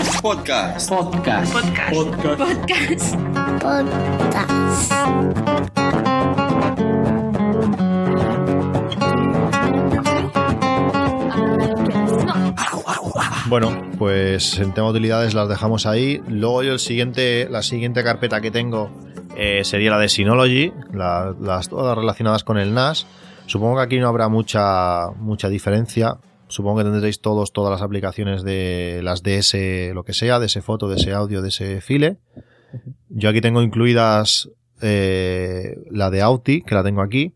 Podcast. Podcast. Podcast. Podcast. Podcast. Bueno, pues en tema de utilidades las dejamos ahí. Luego yo el siguiente, la siguiente carpeta que tengo eh, sería la de Synology, la- las todas relacionadas con el NAS. Supongo que aquí no habrá mucha, mucha diferencia. Supongo que tendréis todos todas las aplicaciones de las DS, lo que sea, de ese foto, de ese audio, de ese file. Yo aquí tengo incluidas eh, la de Auti, que la tengo aquí,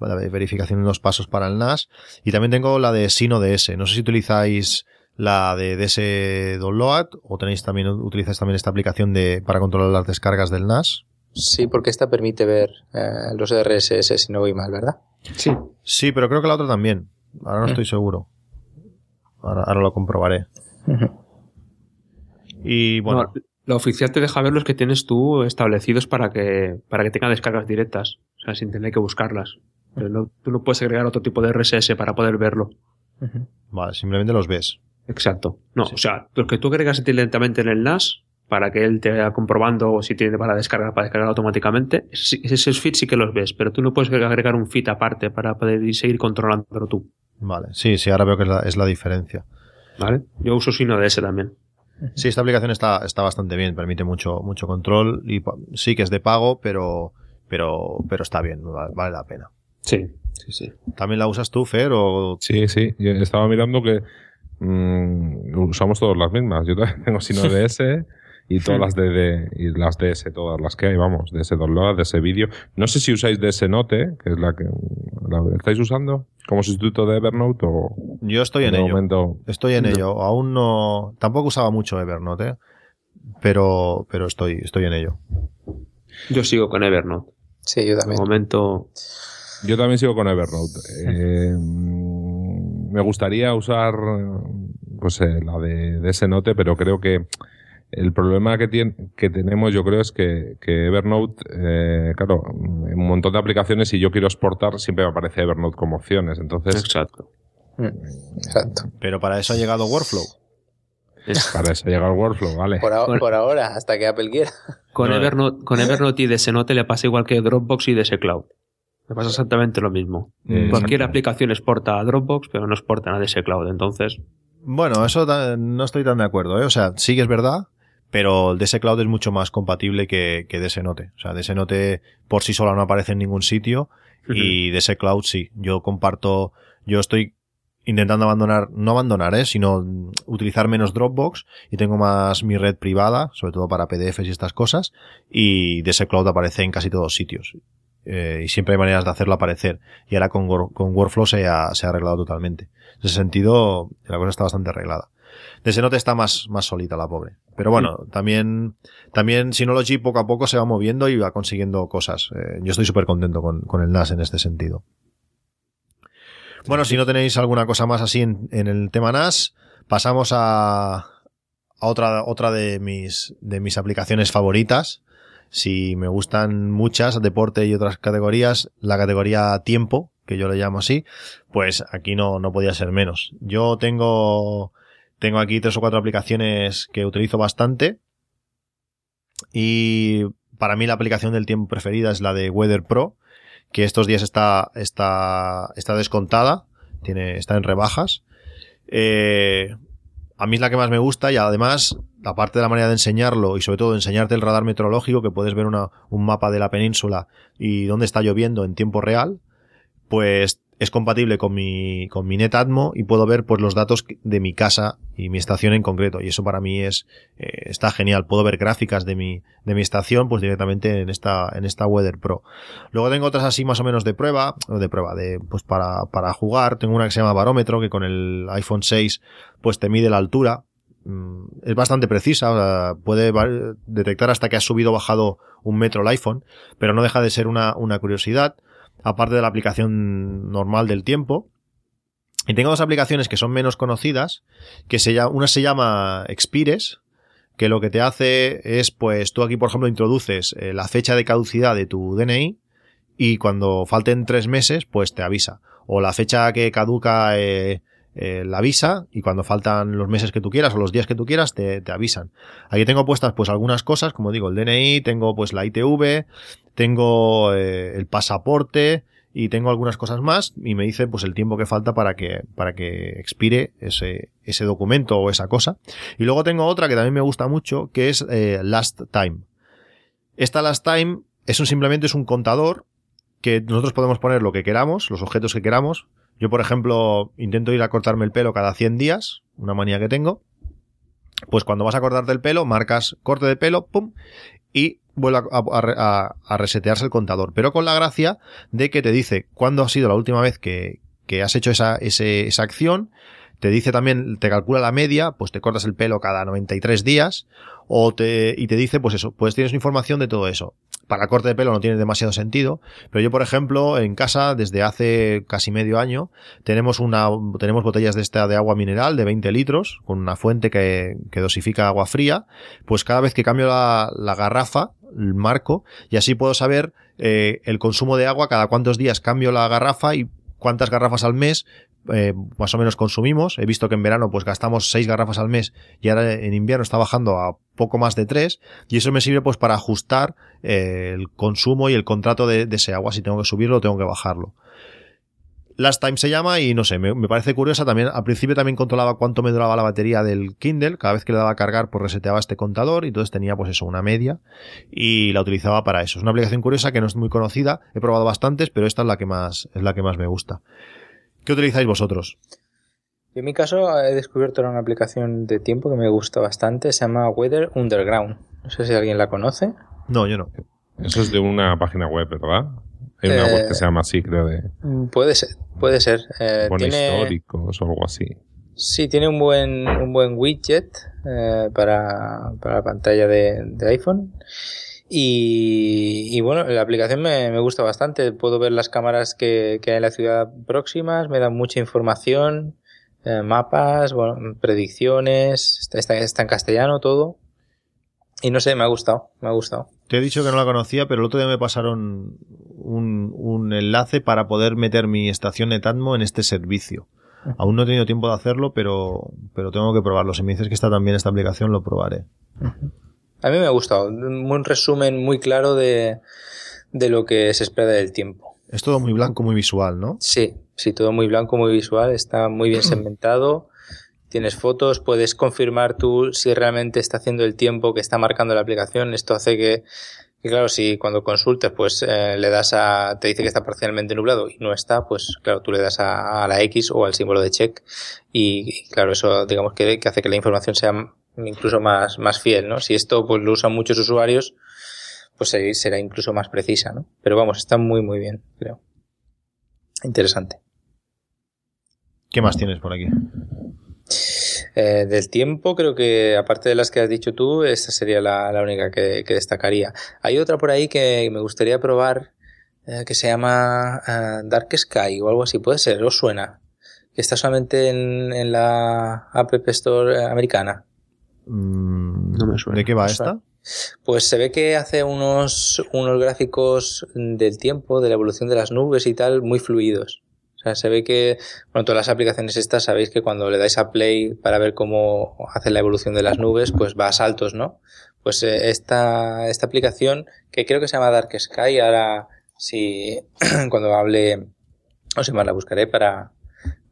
la de verificación en dos pasos para el NAS. Y también tengo la de Sino DS. No sé si utilizáis la de DS Download o tenéis también utilizáis también esta aplicación de para controlar las descargas del NAS. Sí, porque esta permite ver eh, los RSS si no voy mal, ¿verdad? Sí. Sí, pero creo que la otra también. Ahora no Mm. estoy seguro. Ahora, ahora lo comprobaré. Y bueno, No, la oficial te deja ver los que tienes tú establecidos para que, para que tenga descargas directas. O sea, sin tener que buscarlas. Pero no- tú no puedes agregar otro tipo de RSS para poder verlo. vale, simplemente los ves. Exacto. No, o sea, los que tú agregas directamente en el NAS para que él te vaya comprobando si tiene para descargar, para descargar automáticamente, ese- esos feeds sí que los ves, pero tú no puedes agregar un feed aparte para poder ir- seguir controlándolo tú. Vale, sí, sí, ahora veo que es la, es la diferencia. ¿Vale? Yo uso Sino de ese también. Sí, esta aplicación está, está bastante bien, permite mucho, mucho control y pa- sí que es de pago, pero, pero, pero está bien, vale, vale la pena. Sí, sí, sí. ¿También la usas tú, Fer? O... Sí, sí. Yo estaba mirando que mm, usamos todas las mismas. Yo también tengo Sino DS y todas las de, de- y las DS, todas las que hay, vamos, DS Download, DS Video. No sé si usáis DS Note, que es la que la estáis usando como sustituto de Evernote o Yo estoy en de ello. momento. Estoy en No. ello. Aún no. Tampoco usaba mucho Evernote, ¿eh? pero, pero estoy, estoy en ello. Yo sigo con Evernote. Sí, yo De también. momento, Yo también sigo con Evernote. Eh, mm, me gustaría usar pues eh, la de DS Note, pero creo que el problema que, tiene, que tenemos, yo creo, es que, que Evernote, eh, claro, en un montón de aplicaciones, si yo quiero exportar, siempre me aparece Evernote como opciones. Entonces, exacto. Mm, Exacto. Pero para eso ha llegado Workflow. para eso llega el workflow, ¿vale? Por, ahora- Bueno. por ahora, hasta que Apple quiera. Con, No, Evernote, con Evernote y DSNote le pasa igual que Dropbox y DS Cloud. Le pasa exactamente lo mismo. Eh, Cualquier aplicación exporta a Dropbox, pero no exporta a DS Cloud. Entonces, Bueno, eso no estoy tan de acuerdo, ¿eh? O sea, sí que es verdad, pero el DS Cloud es mucho más compatible que, que DS Note. O sea, DS Note por sí sola no aparece en ningún sitio y DS Cloud sí. Yo comparto, yo estoy intentando abandonar, no abandonar, ¿eh? sino utilizar menos Dropbox y tengo más mi red privada, sobre todo para PDFs y estas cosas, y DS Cloud aparece en casi todos sitios. Eh, y siempre hay maneras de hacerlo aparecer. Y ahora con, con Workflow se ha, se ha arreglado totalmente. En ese sentido, la cosa está bastante arreglada. DS Note está más, más solita la pobre. Pero bueno, también, también Synology poco a poco se va moviendo y va consiguiendo cosas. Eh, yo estoy súper contento con, con el NAS en este sentido. Bueno, si no tenéis alguna cosa más así en, en el tema NAS, pasamos a, a otra, otra de mis, de mis aplicaciones favoritas. Si me gustan muchas, deporte y otras categorías, la categoría tiempo, que yo le llamo así, pues aquí no, no podía ser menos. Yo tengo, tengo aquí tres o cuatro aplicaciones que utilizo bastante. Y para mí la aplicación del tiempo preferida es la de Weather Pro, que estos días está, está, está descontada, tiene, está en rebajas. Eh, a mí es la que más me gusta y además, aparte de la manera de enseñarlo y sobre todo de enseñarte el radar meteorológico, que puedes ver una, un mapa de la península y dónde está lloviendo en tiempo real, pues es compatible con mi, con mi NetAtmo y puedo ver pues los datos de mi casa y mi estación en concreto. Y eso para mí es, eh, está genial. Puedo ver gráficas de mi, de mi estación pues directamente en esta, en esta Weather Pro. Luego tengo otras así más o menos de prueba, de prueba, de, pues para, para jugar. Tengo una que se llama barómetro que con el iPhone 6 pues te mide la altura. Mm, Es bastante precisa, puede detectar hasta que has subido o bajado un metro el iPhone, pero no deja de ser una, una curiosidad aparte de la aplicación normal del tiempo. Y tengo dos aplicaciones que son menos conocidas, que se llama, una se llama Expires, que lo que te hace es, pues tú aquí, por ejemplo, introduces eh, la fecha de caducidad de tu DNI y cuando falten tres meses, pues te avisa. O la fecha que caduca eh, eh, la avisa y cuando faltan los meses que tú quieras o los días que tú quieras te, te avisan. Aquí tengo puestas pues algunas cosas, como digo, el DNI, tengo pues la ITV, tengo eh, el pasaporte y tengo algunas cosas más y me dice pues el tiempo que falta para que para que expire ese ese documento o esa cosa. Y luego tengo otra que también me gusta mucho que es eh, Last Time. Esta Last Time es un simplemente es un contador que nosotros podemos poner lo que queramos, los objetos que queramos. Yo, por ejemplo, intento ir a cortarme el pelo cada 100 días, una manía que tengo. Pues cuando vas a cortarte el pelo, marcas corte de pelo, pum, y vuelve a, resetearse el contador. Pero con la gracia de que te dice cuándo ha sido la última vez que, has hecho esa, esa acción. Te dice también, te calcula la media, pues te cortas el pelo cada 93 días, o te, y te dice, pues eso, pues tienes información de todo eso. Para corte de pelo no tiene demasiado sentido, pero yo, por ejemplo, en casa, desde hace casi medio año, tenemos una, tenemos botellas de esta de agua mineral de 20 litros, con una fuente que, que dosifica agua fría, pues cada vez que cambio la, la garrafa, el marco, y así puedo saber eh, el consumo de agua, cada cuántos días cambio la garrafa y cuántas garrafas al mes eh, más o menos consumimos. He visto que en verano pues gastamos seis garrafas al mes y ahora en invierno está bajando a poco más de tres y eso me sirve pues para ajustar eh, el consumo y el contrato de, ese agua. Si tengo que subirlo tengo que bajarlo. Last Time se llama y no sé, me, me parece curiosa también. Al principio también controlaba cuánto me duraba la batería del Kindle. Cada vez que le daba a cargar, pues reseteaba este contador y entonces tenía pues eso, una media y la utilizaba para eso. Es una aplicación curiosa que no es muy conocida. He probado bastantes, pero esta es la que más, es la que más me gusta. ¿Qué utilizáis vosotros? Yo en mi caso he descubierto una aplicación de tiempo que me gusta bastante, se llama Weather Underground. No sé si alguien la conoce. No, yo no. Eso es de una página web, ¿verdad? Hay una Eh, web que se llama así, creo, de Puede ser, puede ser. Eh, pone tiene, históricos o algo así. sí, tiene un buen, un buen widget eh, para, para la pantalla de, de iPhone. Y, y bueno, la aplicación me, me gusta bastante. Puedo ver las cámaras que, que hay en la ciudad próximas, me dan mucha información, eh, mapas, bueno, predicciones, está, está, está en castellano todo. Y no sé, me ha gustado, me ha gustado. Te he dicho que no la conocía, pero el otro día me pasaron un, un enlace para poder meter mi estación Netatmo en este servicio. Aún no he tenido tiempo de hacerlo, pero, pero tengo que probarlo. Si me dices que está también esta aplicación, lo probaré. A mí me ha gustado. Un resumen muy claro de, de lo que se espera del tiempo. Es todo muy blanco, muy visual, ¿no? Sí, sí, todo muy blanco, muy visual, está muy bien segmentado. Tienes fotos, puedes confirmar tú si realmente está haciendo el tiempo que está marcando la aplicación. Esto hace que, que claro, si cuando consultes, pues eh, le das a, te dice que está parcialmente nublado y no está, pues claro, tú le das a, a la X o al símbolo de check y, y, claro, eso digamos que, que hace que la información sea incluso más, más fiel, ¿no? Si esto pues lo usan muchos usuarios, pues será incluso más precisa, ¿no? Pero vamos, está muy, muy bien, creo. Interesante. ¿Qué más tienes por aquí? Eh, del tiempo, creo que aparte de las que has dicho tú, esta sería la, la única que, que, destacaría. Hay otra por ahí que me gustaría probar eh, que se llama uh, Dark Sky o algo así, puede ser, os suena. Que está solamente en, en la App Store americana. Mm, No me suena. ¿De qué va esta? Pues se ve que hace unos, unos gráficos del tiempo, de la evolución de las nubes y tal, muy fluidos. O sea, se ve que, bueno, todas las aplicaciones estas sabéis que cuando le dais a play para ver cómo hace la evolución de las nubes, pues va a saltos, ¿no? Pues eh, esta, esta aplicación, que creo que se llama Dark Sky, ahora si cuando hable, o sea, más la buscaré para,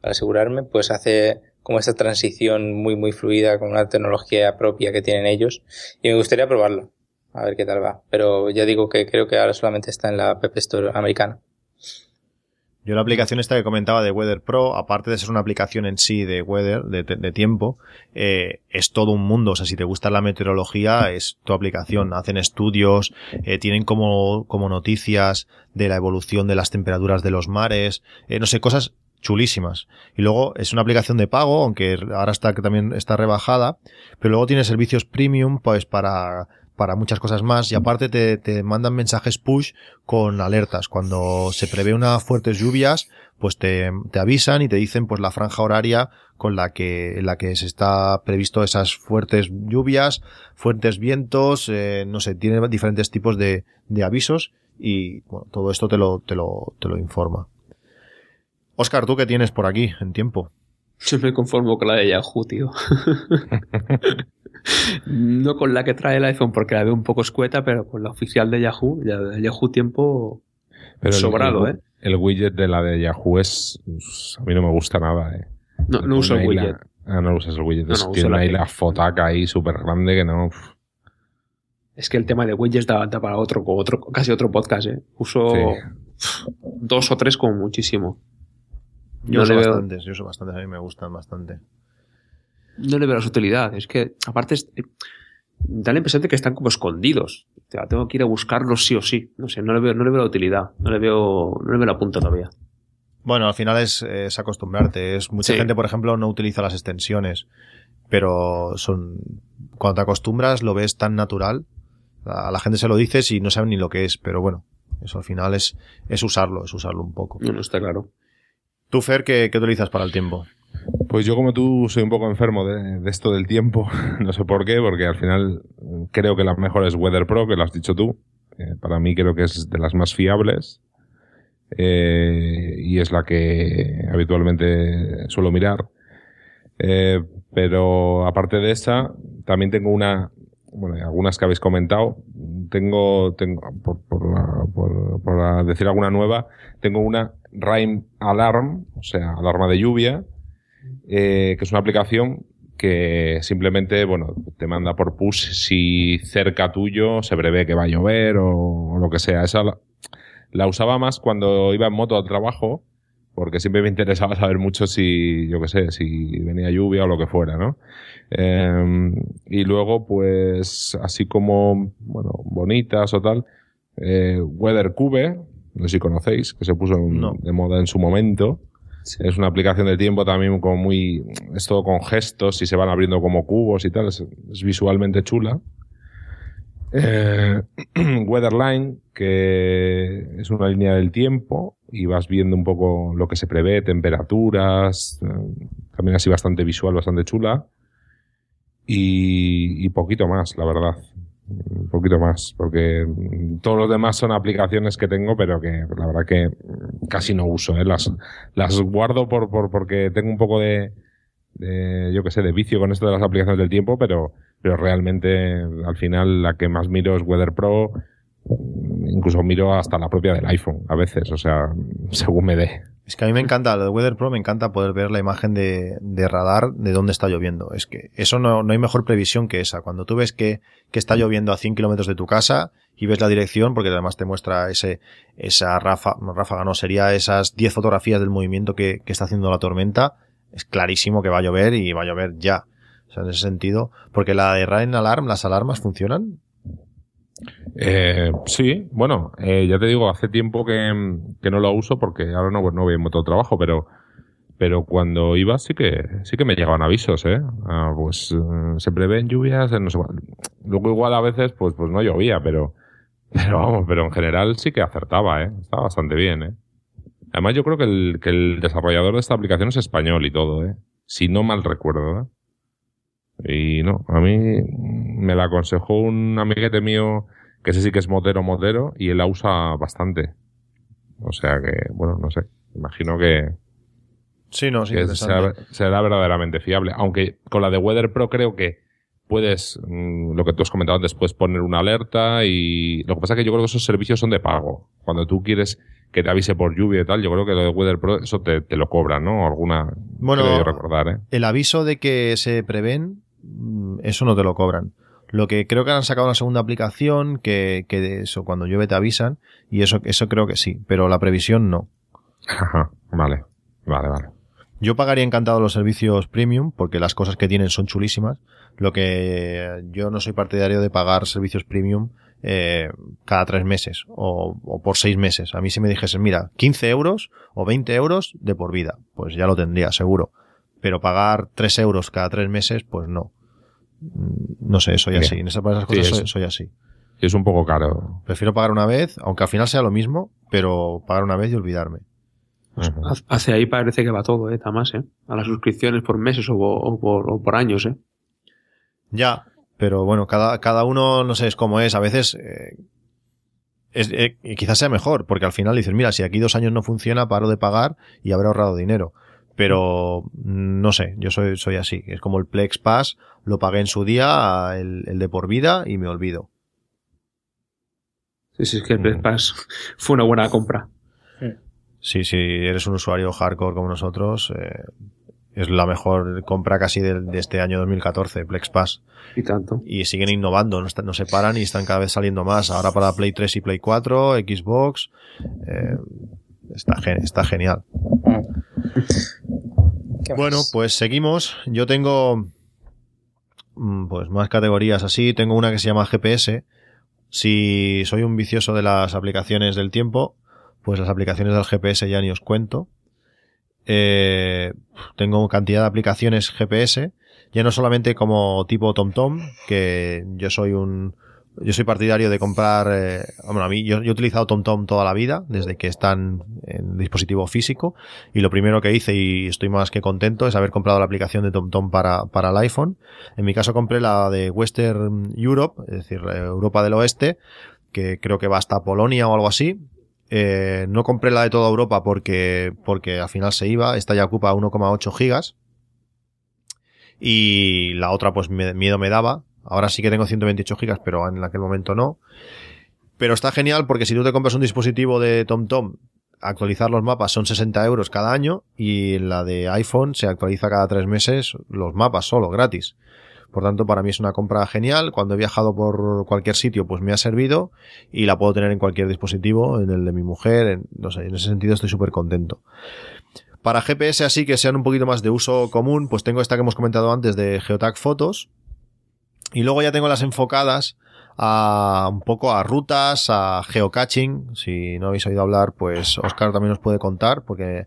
para asegurarme, pues hace como esta transición muy muy fluida con una tecnología propia que tienen ellos y me gustaría probarlo a ver qué tal va pero ya digo que creo que ahora solamente está en la App Store americana yo la aplicación esta que comentaba de Weather Pro, aparte de ser una aplicación en sí de weather, de, tiempo, eh, es todo un mundo. O sea, si te gusta la meteorología, es tu aplicación. Hacen estudios, eh, tienen como, como noticias de la evolución de las temperaturas de los mares, eh, no sé, cosas chulísimas. Y luego es una aplicación de pago, aunque ahora está que también está rebajada, pero luego tiene servicios premium, pues para para muchas cosas más y aparte te, te, mandan mensajes push con alertas. Cuando se prevé unas fuertes lluvias, pues te, te, avisan y te dicen pues la franja horaria con la que, en la que se está previsto esas fuertes lluvias, fuertes vientos, eh, no sé, tiene diferentes tipos de, de avisos y bueno, todo esto te lo, te lo, te lo informa. Oscar, ¿tú qué tienes por aquí en tiempo? Yo me conformo con la de Yahoo, tío. no con la que trae el iPhone porque la veo un poco escueta, pero con la oficial de Yahoo, ya de Yahoo tiempo Pero el- sobrado, el, ¿eh? El widget de la de Yahoo es. A mí no me gusta nada, ¿eh? No, no uso el widget. la- Ah, no usas el widget. No, Es- no, uso tiene la ahí que- la fotaca ahí súper grande que no. uf. Es que el tema de widgets da, da para otro, otro, casi otro podcast, ¿eh? Uso Sí. dos o tres como muchísimo. Yo No uso veo- bastantes, yo uso bastantes, a mí me gustan bastante. no le veo las utilidades. Es que, aparte, es- da la impresión de que están como escondidos. O sea, tengo que ir a buscarlos sí o sí. No sé, no le veo, no le veo la utilidad. No le veo, no le veo la punta todavía. Bueno, al final es, es acostumbrarte. Es, mucha Sí. gente, por ejemplo, no utiliza las extensiones, pero son cuando te acostumbras lo ves tan natural. A la gente se lo dices y no saben ni lo que es, pero bueno, eso al final es, es usarlo, es usarlo un poco. No, no está claro. ¿Tú, Fer, qué, utilizas para el tiempo? Pues yo, como tú, soy un poco enfermo de, esto del tiempo. No sé por qué, porque al final mm, creo que la mejor es Weather Pro, que lo has dicho tú. Eh, para mí creo que es de las más fiables. Eh, y es la que habitualmente suelo mirar. Eh, pero aparte de esa, también tengo una, bueno, algunas que habéis comentado. Tengo, por, decir alguna nueva, tengo una Rime Alarm, o sea, alarma de lluvia, eh, que es una aplicación que simplemente, bueno, te manda por push si cerca tuyo se prevé que va a llover o, lo que sea. Esa la, usaba más cuando iba en moto al trabajo, porque siempre me interesaba saber mucho si, yo qué sé, si venía lluvia o lo que fuera, ¿no? Eh, y luego, pues, así como, bueno, bonitas o tal, eh, Weather Cube, no sé si conocéis, que se puso en- No. de moda en su momento. Es una aplicación de tiempo también como muy... Es todo con gestos y se van abriendo como cubos y tal. Es, es visualmente chula. Eh, Weatherline, que es una línea del tiempo y vas viendo un poco lo que se prevé, temperaturas, eh, también así bastante visual, bastante chula. Y, y poquito más, la verdad. Un poquito más, porque todos los demás son aplicaciones que tengo, pero que la verdad que casi no uso. ¿eh? Las, las guardo por, por, porque tengo un poco de, de, yo que sé, de vicio con esto de las aplicaciones del tiempo, pero, pero realmente al final la que más miro es Weather Pro. Incluso miro hasta la propia del iPhone a veces, o sea, según me dé. Es que a mí me encanta, lo de Weather Pro me encanta poder ver la imagen de, de radar de dónde está lloviendo. Es que eso no, no hay mejor previsión que esa. Cuando tú ves que, que está lloviendo a 100 kilómetros de tu casa y ves la dirección, porque además te muestra ese, esa ráfaga, no ráfaga, no, sería esas 10 fotografías del movimiento que, que está haciendo la tormenta, es clarísimo que va a llover y va a llover ya. O sea, en ese sentido, porque la de Rain Alarm, las alarmas funcionan. Eh, sí, bueno, eh, ya te digo, hace tiempo que, no lo uso porque ahora no, pues no voy en moto trabajo, pero, pero cuando iba sí que, sí que me llegaban avisos, ¿eh? Ah, pues eh, se prevén lluvias, en no sé. Luego igual a veces pues, pues no llovía, pero, pero vamos, pero en general sí que acertaba, ¿eh? Estaba bastante bien, ¿eh? Además yo creo que el, que el desarrollador de esta aplicación es español y todo, ¿eh? Si no mal recuerdo, ¿eh? Y no, a mí me la aconsejó un amiguete mío que ese sí que es motero motero y él la usa bastante. O sea que, bueno, no sé, imagino que, Sí, no, sí, que será, será verdaderamente fiable. Aunque con la de Weather Pro creo que puedes, mm, lo que tú has comentado antes, puedes poner una alerta y lo que pasa es que yo creo que esos servicios son de pago. Cuando tú quieres que te avise por lluvia y tal, yo creo que lo de Weather Pro eso te, te lo cobran, ¿no? Alguna, Bueno, recordar, ¿eh? el aviso de que se prevén, eso no te lo cobran. Lo que creo que han sacado una segunda aplicación que, que de eso cuando llueve te avisan y eso, eso creo que sí, pero la previsión no. Ajá, vale, vale, vale. Yo pagaría encantado los servicios premium porque las cosas que tienen son chulísimas. Lo que yo no soy partidario de pagar servicios premium eh, cada tres meses o, o por seis meses. A mí si me dijesen, mira, 15 euros o 20 euros de por vida, pues ya lo tendría, seguro. Pero pagar 3 euros cada tres meses, pues no. Mm, No sé, soy Bien. así. En esas, cosas es- soy, soy así. Es un poco caro. Prefiero pagar una vez, aunque al final sea lo mismo, pero pagar una vez y olvidarme. Ujú. Haz- Hacia ahí parece que va todo, ¿eh? Tamás, ¿eh? A las suscripciones por meses o, po- o por, o por años, ¿eh? Ya, pero bueno, cada, cada uno no sé es cómo es. A veces eh, es, eh, y quizás sea mejor, porque al final dices, mira, si aquí dos años no funciona, paro de pagar y habré ahorrado dinero. Pero no sé, yo soy, soy así. Es como el Plex Pass, lo pagué en su día, el, el de por vida, y me olvido. Sí, sí, es que el Plex Pass fue una buena compra. Sí, si eres un usuario hardcore como nosotros, eh, es la mejor compra casi de, de este año 2014, Plex Pass. Y tanto. Y siguen innovando, no, no se paran y están cada vez saliendo más. Ahora para Play 3 y Play 4, Xbox. eh, está, está genial. Bueno, pues seguimos. Yo tengo mm, pues más categorías así. Tengo una que se llama GPS. Si soy un vicioso de las aplicaciones del tiempo, pues las aplicaciones del GPS ya ni os cuento. Eh, tengo cantidad de aplicaciones GPS, ya no solamente como tipo TomTom, que yo soy un, yo soy partidario de comprar, eh, bueno, a mí, yo, yo he utilizado TomTom toda la vida, desde que están en dispositivo físico, y lo primero que hice, y estoy más que contento, es haber comprado la aplicación de TomTom para, para el iPhone. En mi caso compré la de Western Europe, es decir, eh, Europa del Oeste, que creo que va hasta Polonia o algo así. Eh, no compré la de toda Europa porque, porque al final se iba, esta ya ocupa 1,8 gigas. Y la otra pues miedo me daba. Ahora sí que tengo 128 gigas, pero en aquel momento no. Pero está genial porque si tú te compras un dispositivo de TomTom, actualizar los mapas son 60 euros cada año y la de iPhone se actualiza cada tres meses los mapas solo, gratis. Por tanto, para mí es una compra genial. Cuando he viajado por cualquier sitio, pues me ha servido y la puedo tener en cualquier dispositivo, en el de mi mujer, en, no sé, en ese sentido estoy súper contento. Para GPS así que sean un poquito más de uso común, pues tengo esta que hemos comentado antes de Geotag Fotos. Y luego ya tengo las enfocadas a un poco a rutas, a geocaching. Si no habéis oído hablar, pues Oscar también os puede contar, porque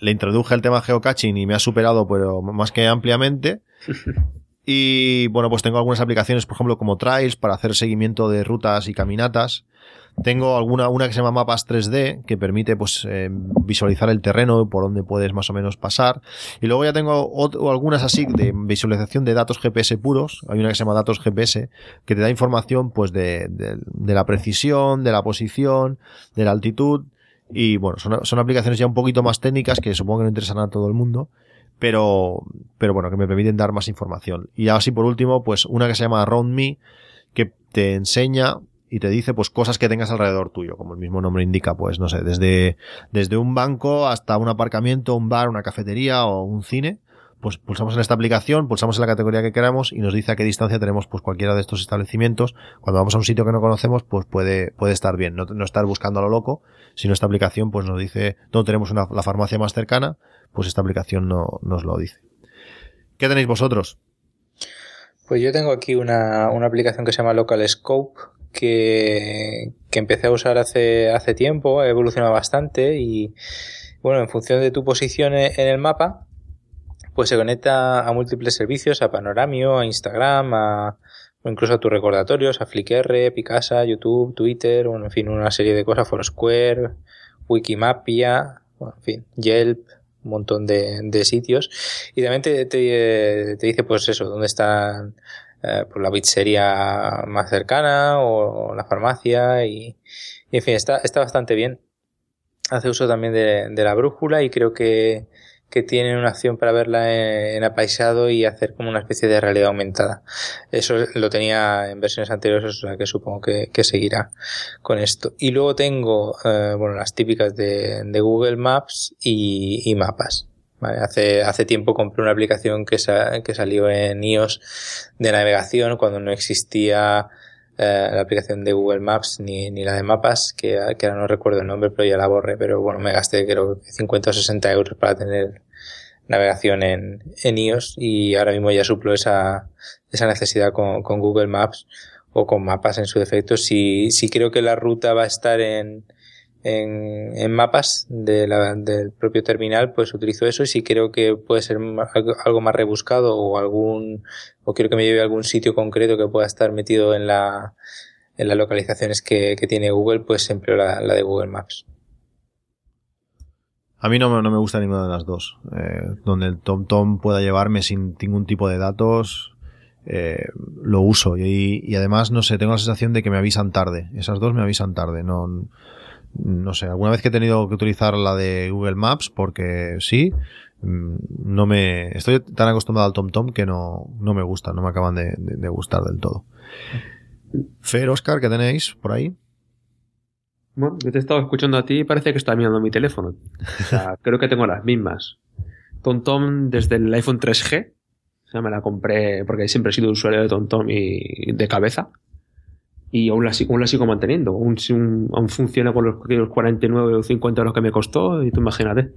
le introduje el tema geocaching y me ha superado, pero más que ampliamente. Y bueno, pues tengo algunas aplicaciones, por ejemplo, como Trails para hacer seguimiento de rutas y caminatas. Tengo alguna, una que se llama Mapas 3D, que permite pues eh, visualizar el terreno por donde puedes más o menos pasar. Y luego ya tengo ot- algunas así de visualización de datos GPS puros. Hay una que se llama Datos GPS, que te da información pues de, de- de la precisión, de la posición, de la altitud. Y bueno, son, son aplicaciones ya un poquito más técnicas que supongo que no interesan a todo el mundo. Pero, pero bueno, que me permiten dar más información. Y así por último, pues una que se llama Around Me, que te enseña y te dice pues cosas que tengas alrededor tuyo, como el mismo nombre indica, pues no sé, desde, desde un banco hasta un aparcamiento, un bar, una cafetería o un cine, pues pulsamos en esta aplicación, pulsamos en la categoría que queramos y nos dice a qué distancia tenemos pues cualquiera de estos establecimientos. Cuando vamos a un sitio que no conocemos, pues puede, puede estar bien, no, no estar buscando a lo loco, sino esta aplicación pues nos dice dónde tenemos una, la farmacia más cercana, pues esta aplicación no, nos lo dice. ¿Qué tenéis vosotros? Pues yo tengo aquí una, una aplicación que se llama Local Scope que, que empecé a usar hace, hace tiempo, ha evolucionado bastante y bueno, en función de tu posición e- en el mapa, pues se conecta a múltiples servicios, a Panoramio, a Instagram, a, o incluso a tus recordatorios, a Flickr, Picasa, YouTube, Twitter, bueno, en fin, una serie de cosas, Foursquare, Wikimapia, bueno, en fin, Yelp, un montón de, de sitios. Y también te, te, te dice, pues eso, dónde están eh, pues la pizzería más cercana o la farmacia y, y en fin, está, está bastante bien. Hace uso también de, de la brújula y creo que, que tiene una acción para verla en, en apaisado y hacer como una especie de realidad aumentada. Eso lo tenía en versiones anteriores, o sea que supongo que, que seguirá con esto. Y luego tengo, eh, bueno, las típicas de, de Google Maps y, y mapas. Vale, hace, hace tiempo compré una aplicación que, sa- que salió en iOS de navegación cuando no existía eh, la aplicación de Google Maps ni, ni la de mapas, que, que ahora no recuerdo el nombre, pero ya la borré. Pero bueno, me gasté creo que 50 o 60 euros para tener navegación en, en iOS y ahora mismo ya suplo esa, esa necesidad con, con Google Maps o con mapas en su defecto. Si, si creo que la ruta va a estar en, en, en mapas de la, del propio terminal, pues utilizo eso y si creo que puede ser algo, más rebuscado o algún, o quiero que me lleve a algún sitio concreto que pueda estar metido en la, en las localizaciones que, tiene Google, pues empleo la, de Google Maps. A mí no, no me gusta ninguna de las dos. Eh, donde el TomTom pueda llevarme sin ningún tipo de datos, eh, lo uso. Y, y además, no sé, tengo la sensación de que me avisan tarde. Esas dos me avisan tarde. No, no sé, alguna vez que he tenido que utilizar la de Google Maps porque sí, mm, no me estoy tan acostumbrado al TomTom que no, no me gusta, no me acaban de, de- de gustar del todo. Fer, Oscar, ¿qué tenéis por ahí? Bueno, yo te he estado escuchando a ti y parece que está mirando mi teléfono. O sea, creo que tengo las mismas. TomTom desde el iPhone 3G. O sea, me la compré porque siempre he sido usuario de TomTom y de cabeza. Y aún la, sigo- aún la sigo manteniendo. Aún, aún funciona con los, los 49 o 50 euros que me costó y tú imagínate.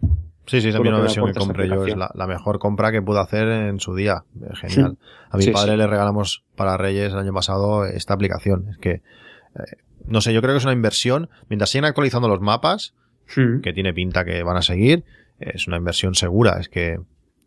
Sí, sí, lo una versión que compré yo, es la, la mejor compra que pude hacer en su día. Genial. A mi Sí, padre sí. le regalamos para Reyes el año pasado esta aplicación. Es que, eh, no sé, yo creo que es una inversión. Mientras siguen actualizando los mapas, Hmm. que tiene pinta que van a seguir, es una inversión segura. Es que,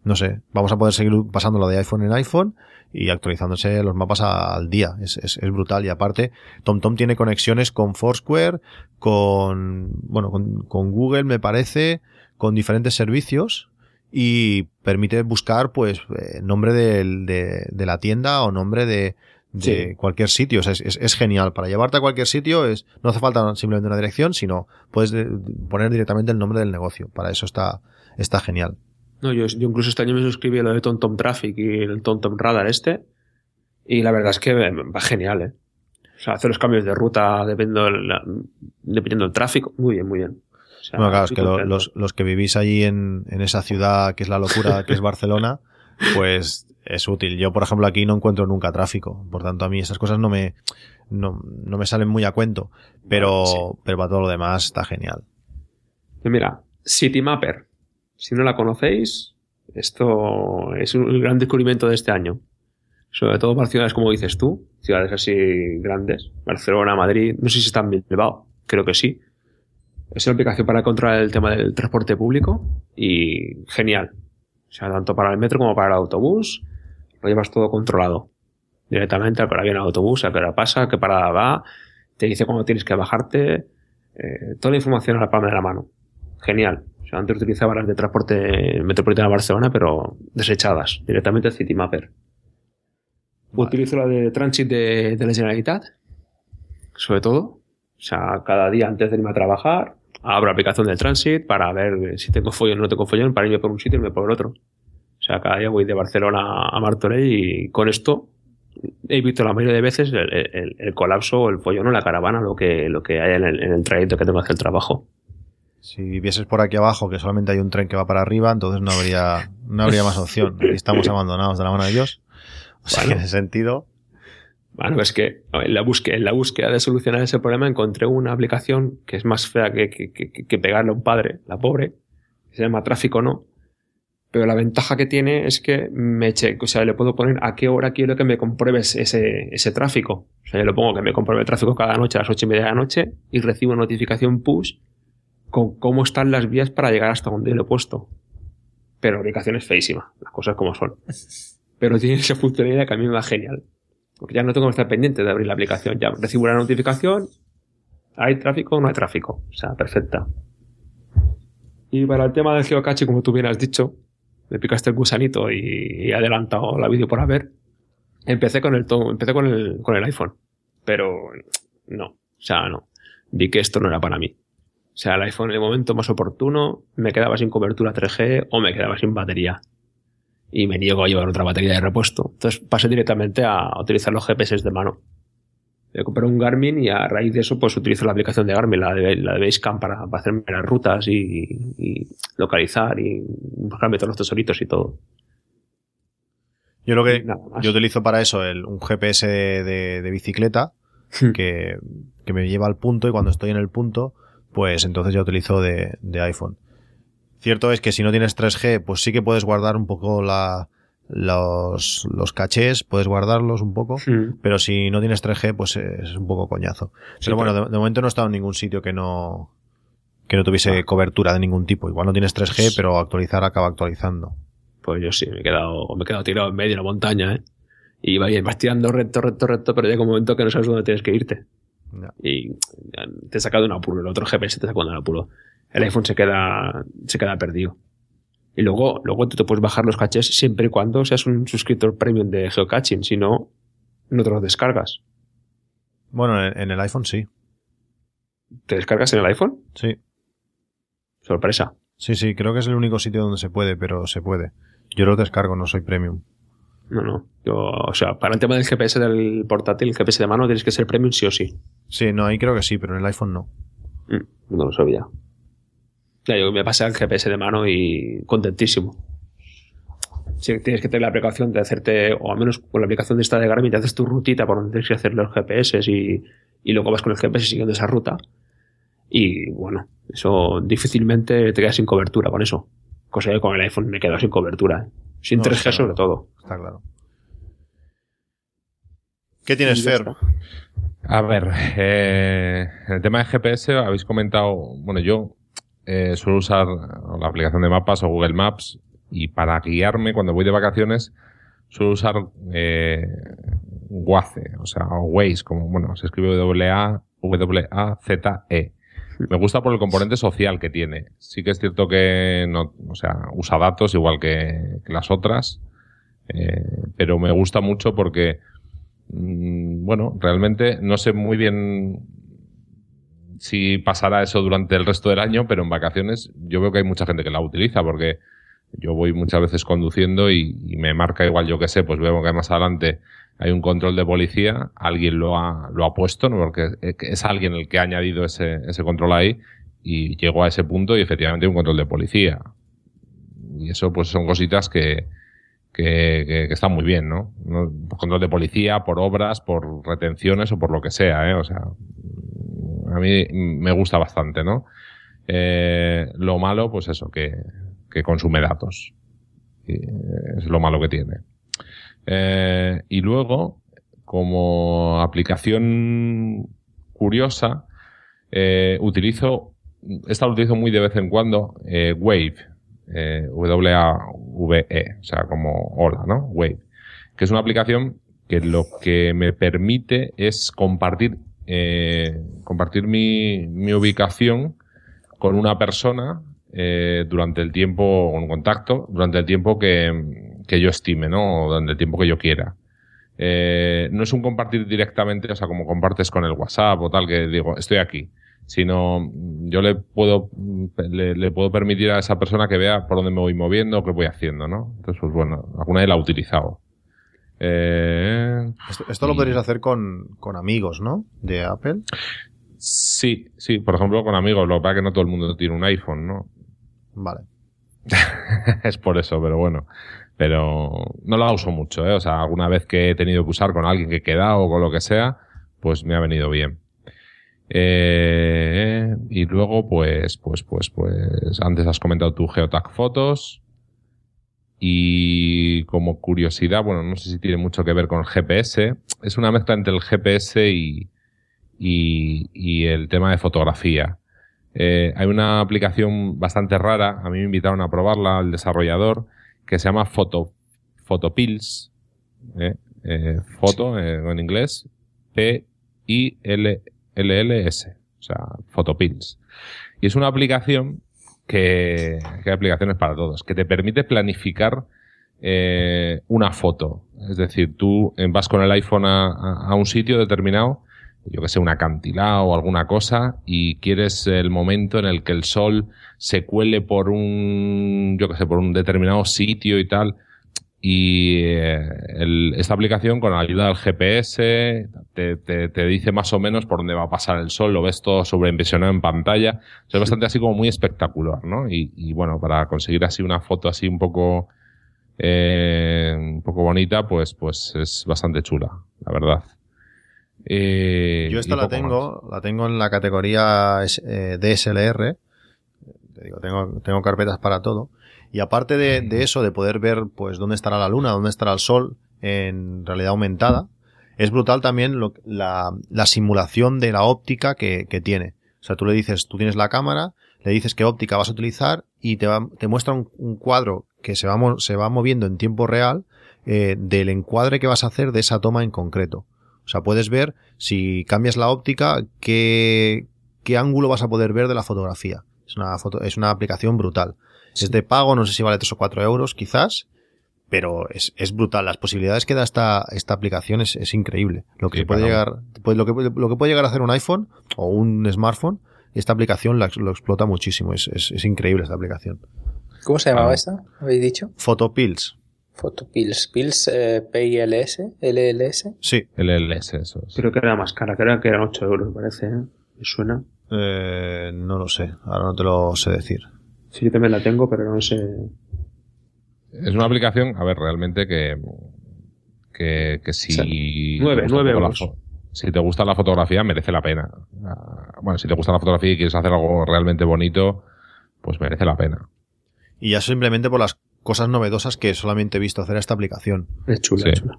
no sé, vamos a poder seguir pasándolo de iPhone en iPhone y actualizándose los mapas al día. Es, es, es brutal. Y aparte, TomTom tiene conexiones con Foursquare, con, bueno, con, con Google, me parece, con diferentes servicios y permite buscar, pues, eh, nombre del- de, de la tienda o nombre de, de Sí. cualquier sitio. O sea, es, es- es genial. Para llevarte a cualquier sitio es, no hace falta simplemente una dirección, sino puedes de- poner directamente el nombre del negocio. Para eso está, está genial. No, yo, yo incluso este año me suscribí a lo de TomTom Traffic y el TomTom Radar este. Y la verdad es que va genial, ¿eh? O sea, hace los cambios de ruta dependiendo la- dependiendo del tráfico. Muy bien, muy bien. O sea, Bueno, claro, es estoy que lo- los, los que vivís allí en, en esa ciudad que es la locura, que es Barcelona, pues es útil. Yo, por ejemplo, aquí no encuentro nunca tráfico. Por tanto, a mí esas cosas no me, no, no me salen muy a cuento. Pero, Sí. pero para todo lo demás está genial. Mira, CityMapper. Si no la conocéis, esto es un gran descubrimiento de este año. Sobre todo para ciudades como dices tú, ciudades así grandes, Barcelona, Madrid, no sé si está en Bilbao, creo que sí. Es una aplicación para controlar el tema del transporte público y genial. O sea, tanto para el metro como para el autobús, lo llevas todo controlado. Directamente a viene el autobús, a qué hora pasa, a qué parada va, te dice cuándo tienes que bajarte, eh, toda la información a la palma de la mano. Genial. O sea, antes utilizaba las de transporte metropolitano de Barcelona, pero desechadas, directamente el Citymapper. Utilizo la de Transit de, de la Generalitat, sobre todo. O sea, cada día antes de irme a trabajar, abro la aplicación del Transit para ver si tengo follón o no tengo follón, para irme por un sitio y irme por el otro. O sea, cada día voy de Barcelona a Martorell y con esto he visto la mayoría de veces el, el- el colapso o el follón o la caravana, lo que, lo que hay en el, en el trayecto que tengo hacer el trabajo. Si vivieses por aquí abajo, que solamente hay un tren que va para arriba, entonces no habría, no habría más opción. Aquí estamos abandonados de la mano de Dios. O sea, que Bueno. en ese sentido, Bueno, es que en la, búsqueda, en la búsqueda de solucionar ese problema encontré una aplicación que es más fea que, que- que- que pegarle a un padre, la pobre, que se llama Tráfico No. Pero la ventaja que tiene es que me o sea, le puedo poner a qué hora quiero que me compruebes ese, ese tráfico. O sea, yo le pongo que me compruebe el tráfico cada noche a las ocho y media de la noche y recibo una notificación push con cómo están las vías para llegar hasta donde lo he puesto. Pero la aplicación es feísima, las cosas como son. Pero tiene esa funcionalidad que a mí me va genial. Porque ya no tengo que estar pendiente de abrir la aplicación. Ya recibo una notificación. ¿Hay tráfico o no hay tráfico? O sea, perfecta. Y para el tema del geocache, como tú bien has dicho, me picaste el gusanito y, he adelantado la vídeo por haber. Empecé con el empecé con el, con el iPhone. Pero no. O sea, no. Vi que esto no era para mí. O sea, el iPhone en el momento más oportuno me quedaba sin cobertura 3G o me quedaba sin batería y me niego a llevar otra batería de repuesto. Entonces pasé directamente a utilizar los GPS de mano. Me compré un Garmin y a raíz de eso pues utilizo la aplicación de Garmin, la de, la de Basecamp para, para hacerme las rutas y, y localizar y buscarme todos los tesoritos y todo. yo lo que, yo utilizo para eso el, un GPS de, de- de bicicleta que, que me lleva al punto y cuando estoy en el punto, pues entonces ya utilizo de, de iPhone. Cierto es que si no tienes 3G, pues sí que puedes guardar un poco la, los, los cachés, puedes guardarlos un poco, pero si no tienes 3G, pues es un poco coñazo. Sí, pero bueno, de, de momento no he estado en ningún sitio que no, que no tuviese Ah. cobertura de ningún tipo. Igual no tienes 3G, pero actualizar acaba actualizando. Pues yo sí, me he quedado, me he quedado tirado en medio de la montaña, ¿eh? Y vas tirando recto, recto, recto, pero llega un momento que no sabes dónde tienes que irte. Y te saca de un apuro. El otro GPS te saca de un apuro. El iPhone se queda, se queda perdido. Y luego, luego tú te puedes bajar los cachés siempre y cuando seas un suscriptor premium de geocaching. Si no, no te los descargas. Bueno, en, en el iPhone sí. ¿Te descargas en el iPhone? Sí. Sorpresa. Sí, sí, creo que es el único sitio donde se puede, pero se puede. Yo lo descargo, no soy premium. No, no. Yo, o sea, para el tema del GPS del portátil, el GPS de mano, tienes que ser premium sí o sí. Sí, no, ahí creo que sí, pero en el iPhone no. Mm, no lo sabía. Ya, yo me pasé el GPS de mano y contentísimo. Sí, tienes que tener la aplicación de hacerte, o al menos con la aplicación de esta de Garmin, te haces tu rutita por donde tienes que hacer los GPS y, y luego vas con el GPS siguiendo esa ruta. Y bueno, eso difícilmente te quedas sin cobertura con eso. Cosa que con el iPhone me quedo sin cobertura. ¿eh? Sin No, 3G está sobre todo. Está claro. ¿Qué tienes, Fer? A ver, eh, en el tema de GPS habéis comentado, bueno, yo eh, suelo usar la aplicación de mapas o Google Maps y para guiarme cuando voy de vacaciones suelo usar eh, Waze, o sea, o Waze, como, bueno, se escribe W-A, W-A-Z-E. Me gusta por el componente social que tiene. Sí que es cierto que no, o sea, usa datos igual que, las otras, eh, pero me gusta mucho porque Mm, bueno, realmente no sé muy bien si pasará eso durante el resto del año, pero en vacaciones yo veo que hay mucha gente que la utiliza porque yo voy muchas veces conduciendo y, y me marca igual, yo que sé, pues veo que más adelante hay un control de policía, alguien lo ha, lo ha puesto, ¿no? porque es alguien el que ha añadido ese, ese control ahí y llego a ese punto y efectivamente hay un control de policía. Y eso pues son cositas que, que, que- están muy bien, ¿no? ¿no? Control de policía, por obras, por retenciones o por lo que sea, ¿eh? O sea, a mí me gusta bastante, ¿no? Eh, lo malo, pues eso, que, que consume datos. Y, eh, es lo malo que tiene. Eh, y luego, como aplicación curiosa, eh, utilizo, esta lo utilizo muy de vez en cuando, eh, Wave, eh, W-A-V-E, o sea, como hola, ¿no? Wave, que es una aplicación que lo que me permite es compartir, eh, compartir mi, mi ubicación con una persona eh, durante el tiempo, un contacto, durante el tiempo que, que yo estime, ¿no? O durante el tiempo que yo quiera. Eh, no es un compartir directamente, o sea, como compartes con el WhatsApp o tal, que digo, estoy aquí, sino yo le puedo, le, le puedo permitir a esa persona que vea por dónde me voy moviendo, qué voy haciendo, ¿no? Entonces, pues bueno, alguna vez la he utilizado. Eh, Esto, esto lo Y- podréis hacer con, con amigos, ¿no? De Apple. sí, sí, por ejemplo, con amigos, lo que pasa es que no todo el mundo tiene un iPhone, ¿no? Vale. es por eso, pero bueno. Pero no la uso mucho, ¿eh? O sea, alguna vez que he tenido que usar con alguien que he quedado o con lo que sea, pues me ha venido bien. Eh, y luego, pues, pues, pues, pues, antes has comentado tu Geotag Fotos. Y como curiosidad, bueno, no sé si tiene mucho que ver con el GPS. Es una mezcla entre el GPS y, y, y el tema de fotografía. Eh, hay una aplicación bastante rara, a mí me invitaron a probarla, el desarrollador, que se llama Photo, Photopills, eh, eh, foto eh, en inglés, P-I-L-L-L-S, o sea, Photopills. Y es una aplicación que, que hay aplicaciones para todos, que te permite planificar eh, una foto. Es decir, tú eh, vas con el iPhone a, a- a un sitio determinado, yo que sé, un acantilado o alguna cosa, y quieres el momento en el que el sol se cuele por un, yo que sé, por un determinado sitio y tal. Y eh, el- esta aplicación, con la ayuda del GPS, te, te- te dice más o menos por dónde va a pasar el sol, lo ves todo sobreimpresionado en pantalla. O sea, es bastante así como muy espectacular, ¿no? Y, y bueno, para conseguir así una foto así un poco, eh, un poco bonita, pues, pues es bastante chula, la verdad. Eh, Yo esta la tengo, la tengo en la categoría eh, DSLR. Te digo, tengo, tengo carpetas para todo. Y aparte de, de eso, de poder ver pues dónde estará la luna, dónde estará el sol en realidad aumentada, es brutal también lo- la, la simulación de la óptica que, que tiene. O sea, tú le dices, tú tienes la cámara, le dices qué óptica vas a utilizar y te, va- te muestra un, un cuadro que se va, se va moviendo en tiempo real eh, del encuadre que vas a hacer de esa toma en concreto. O sea, puedes ver si cambias la óptica, qué, qué ángulo vas a poder ver de la fotografía. Es una, foto, es una aplicación brutal. Es de pago, no sé si vale 3 o 4 euros, quizás, pero es, es brutal. Las posibilidades que da esta, esta aplicación es, es increíble. Lo que Sí, puede llegar, pues lo que, lo que puede llegar a hacer un iPhone o un smartphone, esta aplicación la- lo explota muchísimo. Es, es, es increíble esta aplicación. ¿Cómo se llamaba Ah. esta? ¿Habéis dicho? Photopills. Photopills. Pills, eh, PILS, LLS. Sí. El LS, eso es. Creo que era más cara, creo que eran 8 euros, parece. ¿eh? Me suena. Eh, no lo sé. Ahora no te lo sé decir. Sí, yo también la tengo, pero no sé. Es una aplicación, a ver, realmente que, que, que si... sea, te nueve, gusta nueve un poco la euros. fo- si te gusta la fotografía, merece la pena. Ah, Bueno, si te gusta la fotografía y quieres hacer algo realmente bonito, pues merece la pena. Y ya simplemente por las cosas novedosas que solamente he visto hacer esta aplicación. Es chula, Sí. es chula.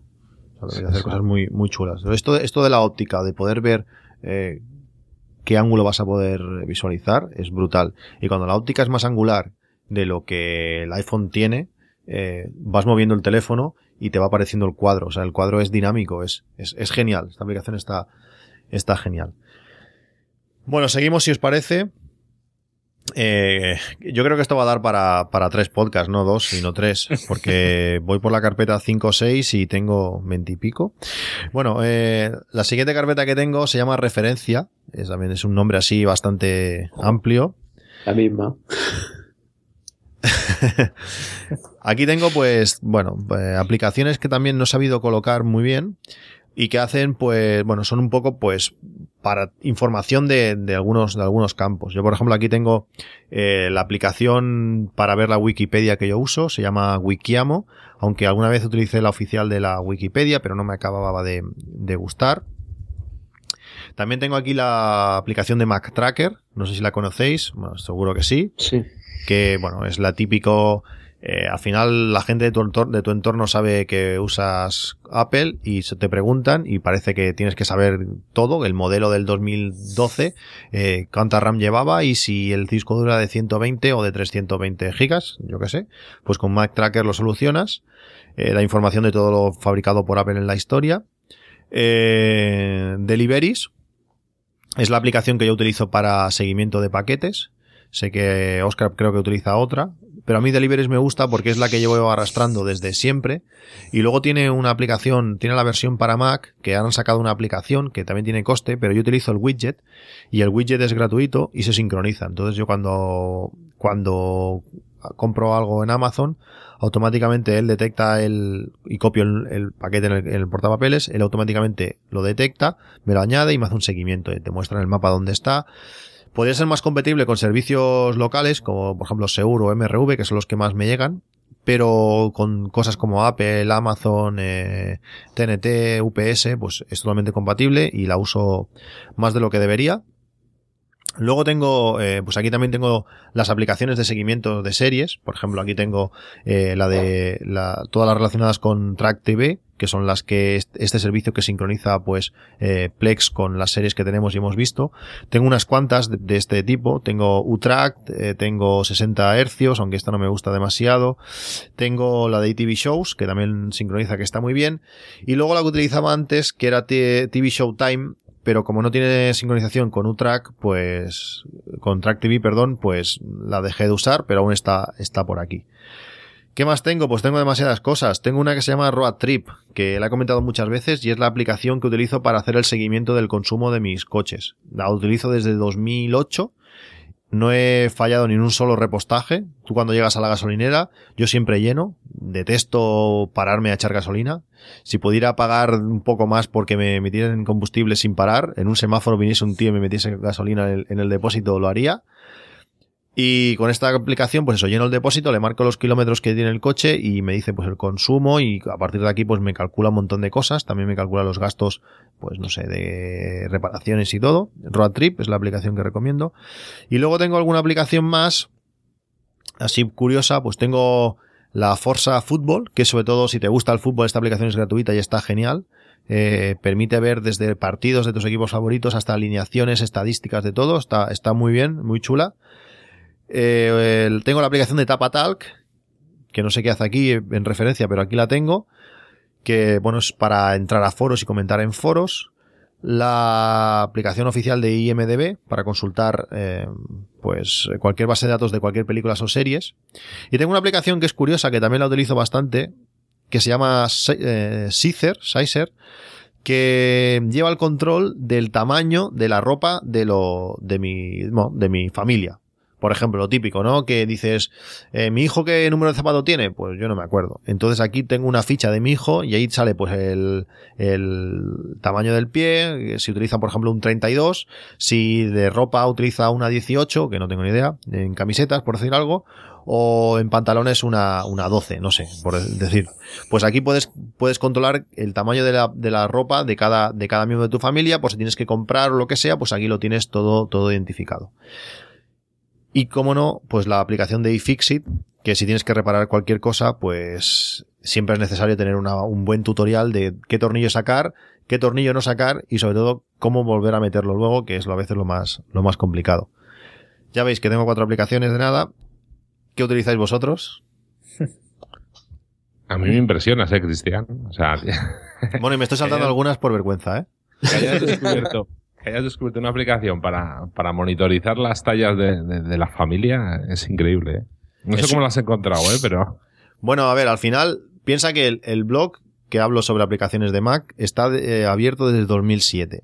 O sea, de hacer cosas muy, muy chulas. Esto, esto de la óptica, de poder ver eh, qué ángulo vas a poder visualizar, es brutal. Y cuando la óptica es más angular de lo que el iPhone tiene, eh, vas moviendo el teléfono y te va apareciendo el cuadro. O sea, el cuadro es dinámico, es, es, es genial. Esta aplicación está, está genial. Bueno, seguimos si os parece. Eh, yo creo que esto va a dar para, para tres podcasts, no dos, sino tres, porque voy por la carpeta 5 o 6 y tengo 20 y pico. Bueno, eh, la siguiente carpeta que tengo se llama referencia, es, también es un nombre así bastante amplio. La misma. Aquí tengo pues, bueno, eh, aplicaciones que también no he sabido colocar muy bien y que hacen pues, bueno, son un poco pues para información de, de algunos, de algunos campos. Yo por ejemplo aquí tengo eh, la aplicación para ver la Wikipedia que yo uso, se llama Wikiamo, aunque alguna vez utilicé la oficial de la Wikipedia, pero no me acababa de, de gustar. También tengo aquí la aplicación de Mac Tracker, no sé si la conocéis, bueno, seguro que sí Sí. que bueno, es la típico eh, al final la gente de tu, entorno, sabe que usas Apple y se te preguntan y parece que tienes que saber todo, el modelo del 2012, eh, cuánta RAM llevaba y si el disco duro era de 120 o de 320 gigas, yo que sé, pues con Mac Tracker lo solucionas, eh, la información de todo lo fabricado por Apple en la historia. Eh, Deliveries es la aplicación que yo utilizo para seguimiento de paquetes. Sé que Oscar creo que utiliza otra, pero a mí Deliveries me gusta porque es la que llevo arrastrando desde siempre. Y luego tiene una aplicación, tiene la versión para Mac, que han sacado una aplicación que también tiene coste, pero yo utilizo el widget y el widget es gratuito y se sincroniza. Entonces yo cuando, cuando compro algo en Amazon, automáticamente él detecta el, y copio el, paquete en el, en el portapapeles, él automáticamente lo detecta, me lo añade y me hace un seguimiento. Te muestra en el mapa dónde está. Podría ser más compatible con servicios locales, como por ejemplo Seur o MRV, que son los que más me llegan, pero con cosas como Apple, Amazon, eh, TNT, UPS, pues es totalmente compatible y la uso más de lo que debería. Luego tengo, eh, pues aquí también tengo las aplicaciones de seguimiento de series. Por ejemplo, aquí tengo eh, la de la, todas las relacionadas con Track TV, que son las que est- este servicio que sincroniza pues eh, Plex con las series que tenemos y hemos visto. Tengo unas cuantas de, este tipo. Tengo Utract, eh, tengo 60 hercios, aunque esta no me gusta demasiado. Tengo la de TV Shows, que también sincroniza que está muy bien. Y luego la que utilizaba antes, que era TV Showtime, pero como no tiene sincronización con UTrack, pues, con Track TV, perdón, pues la dejé de usar, pero aún está, está por aquí. ¿Qué más tengo? Pues tengo demasiadas cosas. Tengo una que se llama Road Trip, que la he comentado muchas veces y es la aplicación que utilizo para hacer el seguimiento del consumo de mis coches. La utilizo desde 2008. No he fallado ni en un solo repostaje. Tú cuando llegas a la gasolinera, yo siempre lleno. Detesto pararme a echar gasolina. Si pudiera pagar un poco más porque me metieran combustible sin parar, en un semáforo viniese un tío y me metiese gasolina en el, en el depósito, lo haría. Y con esta aplicación, pues eso, lleno el depósito, le marco los kilómetros que tiene el coche y me dice pues el consumo y a partir de aquí pues me calcula un montón de cosas, también me calcula los gastos, pues no sé, de reparaciones y todo. Road Trip es la aplicación que recomiendo. Y luego tengo alguna aplicación más, así curiosa, pues tengo la Forza Football, que sobre todo si te gusta el fútbol, esta aplicación es gratuita y está genial. Eh, permite ver desde partidos de tus equipos favoritos hasta alineaciones, estadísticas de todo, está, está muy bien, muy chula. Eh, el- tengo la aplicación de Tapatalk, que no sé qué hace aquí en referencia, pero aquí la tengo, que bueno, es para entrar a foros y comentar en foros. La aplicación oficial de IMDB para consultar eh, pues cualquier base de datos de cualquier película o series. Y tengo una aplicación que es curiosa, que también la utilizo bastante, que se llama eh, Sizer, que lleva el control del tamaño de la ropa de lo de mi de mi familia. Por ejemplo, lo típico, ¿no? Que dices, eh, ¿mi hijo qué número de zapato tiene? Pues yo no me acuerdo. Entonces aquí tengo una ficha de mi hijo y ahí sale pues el, el tamaño del pie, si utiliza por ejemplo un 32, si de ropa utiliza una 18, que no tengo ni idea, en camisetas, por decir algo, o en pantalones una, una 12, no sé, por decir. Pues aquí puedes, puedes controlar el tamaño de la, de la ropa de cada, de cada miembro de tu familia, pues si tienes que comprar o lo que sea, pues aquí lo tienes todo, todo identificado. Y como no, pues la aplicación de iFixit, que si tienes que reparar cualquier cosa, pues siempre es necesario tener un buen tutorial de qué tornillo sacar, qué tornillo no sacar y sobre todo cómo volver a meterlo luego, que es a veces lo más, lo más complicado. Ya veis que tengo cuatro aplicaciones de nada. ¿Qué utilizáis vosotros? A mí me impresionas, eh, Cristian. O sea, bueno, y me estoy saltando algunas por vergüenza, ¿eh? Hayas hayas descubierto una aplicación para, para monitorizar las tallas de, de, la familia es increíble. ¿eh? No sé cómo lo has encontrado, ¿eh? pero... Bueno, a ver, al final, piensa que el, el blog que hablo sobre aplicaciones de Mac está eh, abierto desde 2007.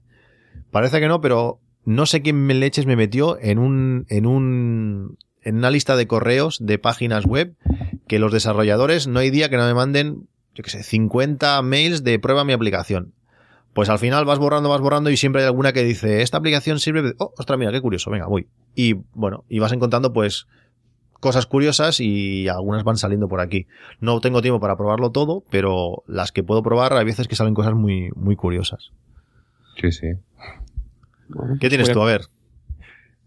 Parece que no, pero no sé quién me leches me metió en un, en un, en una lista de correos de páginas web que los desarrolladores no hay día que no me manden, yo qué sé, 50 mails de prueba mi aplicación pues al final vas borrando, vas borrando y siempre hay alguna que dice, esta aplicación sirve, de... oh, ostras, mira, qué curioso, venga, voy. Y bueno, y vas encontrando pues cosas curiosas y algunas van saliendo por aquí. No tengo tiempo para probarlo todo, pero las que puedo probar hay veces que salen cosas muy, muy curiosas. Sí, sí. ¿Qué tienes tú? A ver.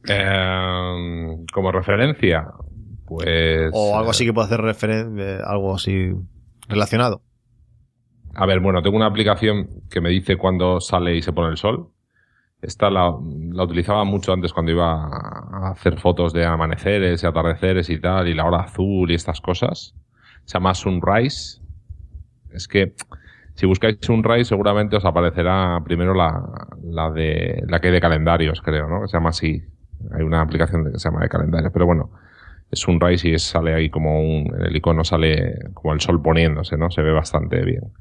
Eh, como referencia, pues... O algo así que pueda hacer referencia, algo así relacionado. A ver, bueno, tengo una aplicación que me dice cuándo sale y se pone el sol. Esta la, utilizaba mucho antes cuando iba a hacer fotos de amaneceres y atardeceres y tal, y la hora azul y estas cosas. Se llama Sunrise. Es que si buscáis Sunrise seguramente os aparecerá primero la, la de la que hay de calendarios, creo, ¿no? Se llama así. Hay una aplicación que se llama de calendarios, pero bueno, es Sunrise y sale ahí como un, el icono sale como el sol poniéndose, ¿no? Se ve bastante bien.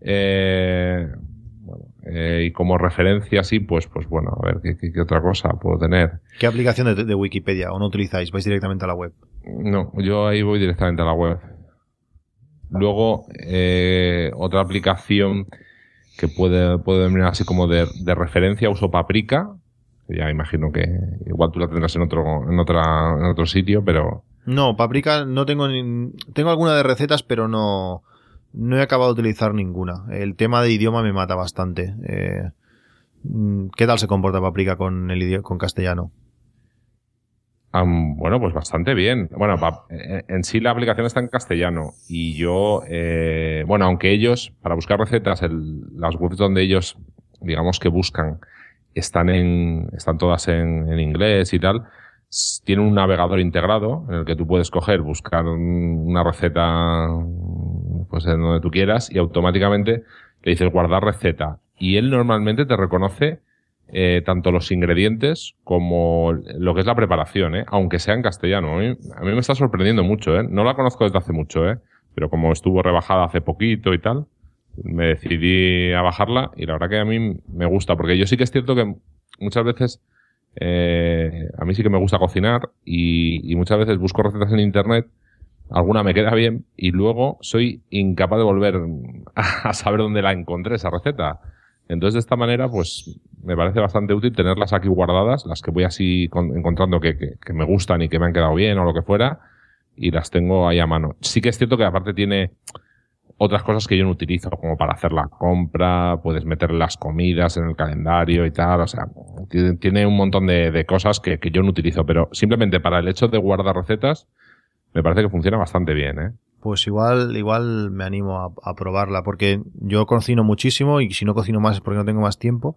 Eh, eh, y como referencia así, pues, pues bueno, a ver ¿qué, otra cosa puedo tener. ¿Qué aplicación de, Wikipedia o no utilizáis? ¿Vais directamente a la web? No, yo ahí voy directamente a la web. Luego, eh, otra aplicación que puede, puede venir así como de, referencia, uso Paprika. Ya imagino que igual tú la tendrás en otro, en otra, en otro sitio, pero. No, Paprika no tengo ni, tengo alguna de recetas, pero no, no he acabado de utilizar ninguna. El tema de idioma me mata bastante. Eh, mm, ¿Qué tal se comporta Paprika con el con castellano? bueno, pues bastante bien. Bueno, eh, en sí la aplicación está en castellano y yo, eh, bueno, aunque ellos, para buscar recetas, el, las webs donde ellos, digamos que buscan, están en, están todas en, en inglés y tal, tienen un navegador integrado en el que tú puedes coger, buscar una receta pues en donde tú quieras y automáticamente le dices guardar receta y él normalmente te reconoce eh, tanto los ingredientes como lo que es la preparación, ¿eh? aunque sea en castellano. A mí, me está sorprendiendo mucho, ¿eh? no la conozco desde hace mucho, ¿eh? pero como estuvo rebajada hace poquito y tal, me decidí a bajarla y la verdad que a mí me gusta, porque yo sí que es cierto que muchas veces eh, a mí sí que me gusta cocinar y, y muchas veces busco recetas en internet alguna me queda bien y luego soy incapaz de volver a saber dónde la encontré esa receta. Entonces de esta manera pues me parece bastante útil tenerlas aquí guardadas, las que voy así encontrando que, que, me gustan y que me han quedado bien o lo que fuera y las tengo ahí a mano. Sí que es cierto que aparte tiene otras cosas que yo no utilizo como para hacer la compra, puedes meter las comidas en el calendario y tal, o sea, tiene un montón de, de cosas que, que yo no utilizo, pero simplemente para el hecho de guardar recetas, me parece que funciona bastante bien, ¿eh? Pues igual, igual me animo a, probarla, porque yo cocino muchísimo y si no cocino más es porque no tengo más tiempo.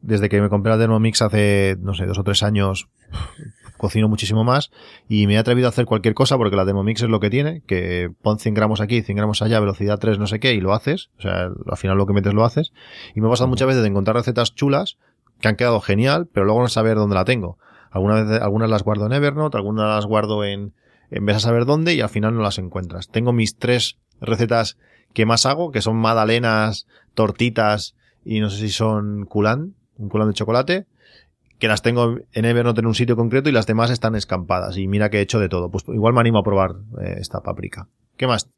Desde que me compré la Thermomix hace, no sé, dos o tres años, cocino muchísimo más y me he atrevido a hacer cualquier cosa porque la Thermomix es lo que tiene, que pon 100 gramos aquí, 100 gramos allá, velocidad 3, no sé qué, y lo haces. O sea, al final lo que metes lo haces. Y me ha pasado muchas veces de encontrar recetas chulas que han quedado genial, pero luego no saber dónde la tengo. Algunas algunas las guardo en Evernote, algunas las guardo en, vez de saber dónde y al final no las encuentras. Tengo mis tres recetas que más hago, que son magdalenas, tortitas y no sé si son culán, un culán de chocolate, que las tengo en Evernote en un sitio concreto y las demás están escampadas. Y mira que he hecho de todo. Pues igual me animo a probar eh, esta paprika. ¿Qué más?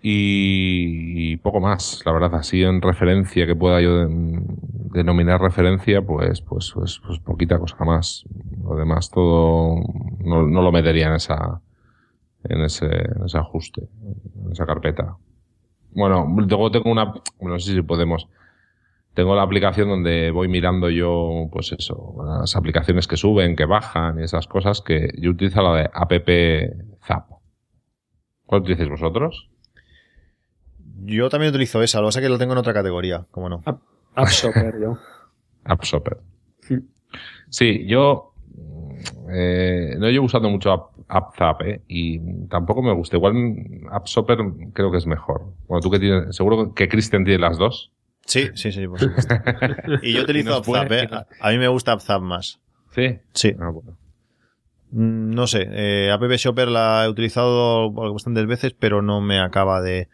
Y, y poco más, la verdad, así en referencia que pueda yo de- denominar referencia, pues, pues, pues, pues poquita cosa más. Lo demás todo no, no lo metería en esa, en ese, en ese ajuste, en esa carpeta. Bueno, luego tengo una, no sé si podemos, tengo la aplicación donde voy mirando yo, pues eso, las aplicaciones que suben, que bajan y esas cosas que yo utilizo la de app Zap. ¿Cuál utilizáis vosotros? Yo también utilizo esa, lo que pasa es que lo tengo en otra categoría, como no. AppShopper, yo. AppShopper. Hmm. Sí, yo eh, no llevo usando mucho App, AppZap ¿eh? y tampoco me gusta. Igual AppShopper creo que es mejor. Bueno, tú que tienes, seguro que Christian tiene las dos. Sí, sí, sí, por supuesto. y yo utilizo AppZap, ¿eh? A- A mí me gusta AppZap más. Sí. Sí. Ah, bueno. Mm, No sé, eh, App Shopper la he utilizado bastantes veces, pero no me acaba de...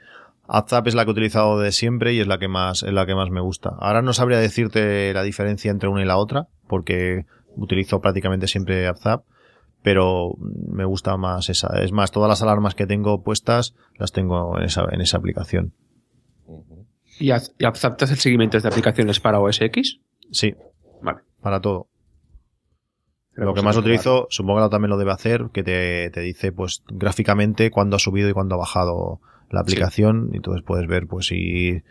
AppZap es la que he utilizado de siempre y es la que más, es la que más me gusta. Ahora no sabría decirte la diferencia entre una y la otra, porque utilizo prácticamente siempre AppZap, pero me gusta más esa. Es más, todas las alarmas que tengo puestas las tengo en esa, en esa aplicación. ¿Y AppZap te hace el seguimiento de aplicaciones para OS X? Sí, Vale. para todo. Pero Lo que más utilizo, supongo que también lo debe hacer, que te, te dice pues gráficamente cuándo ha subido y cuándo ha bajado la aplicación y entonces puedes ver pues si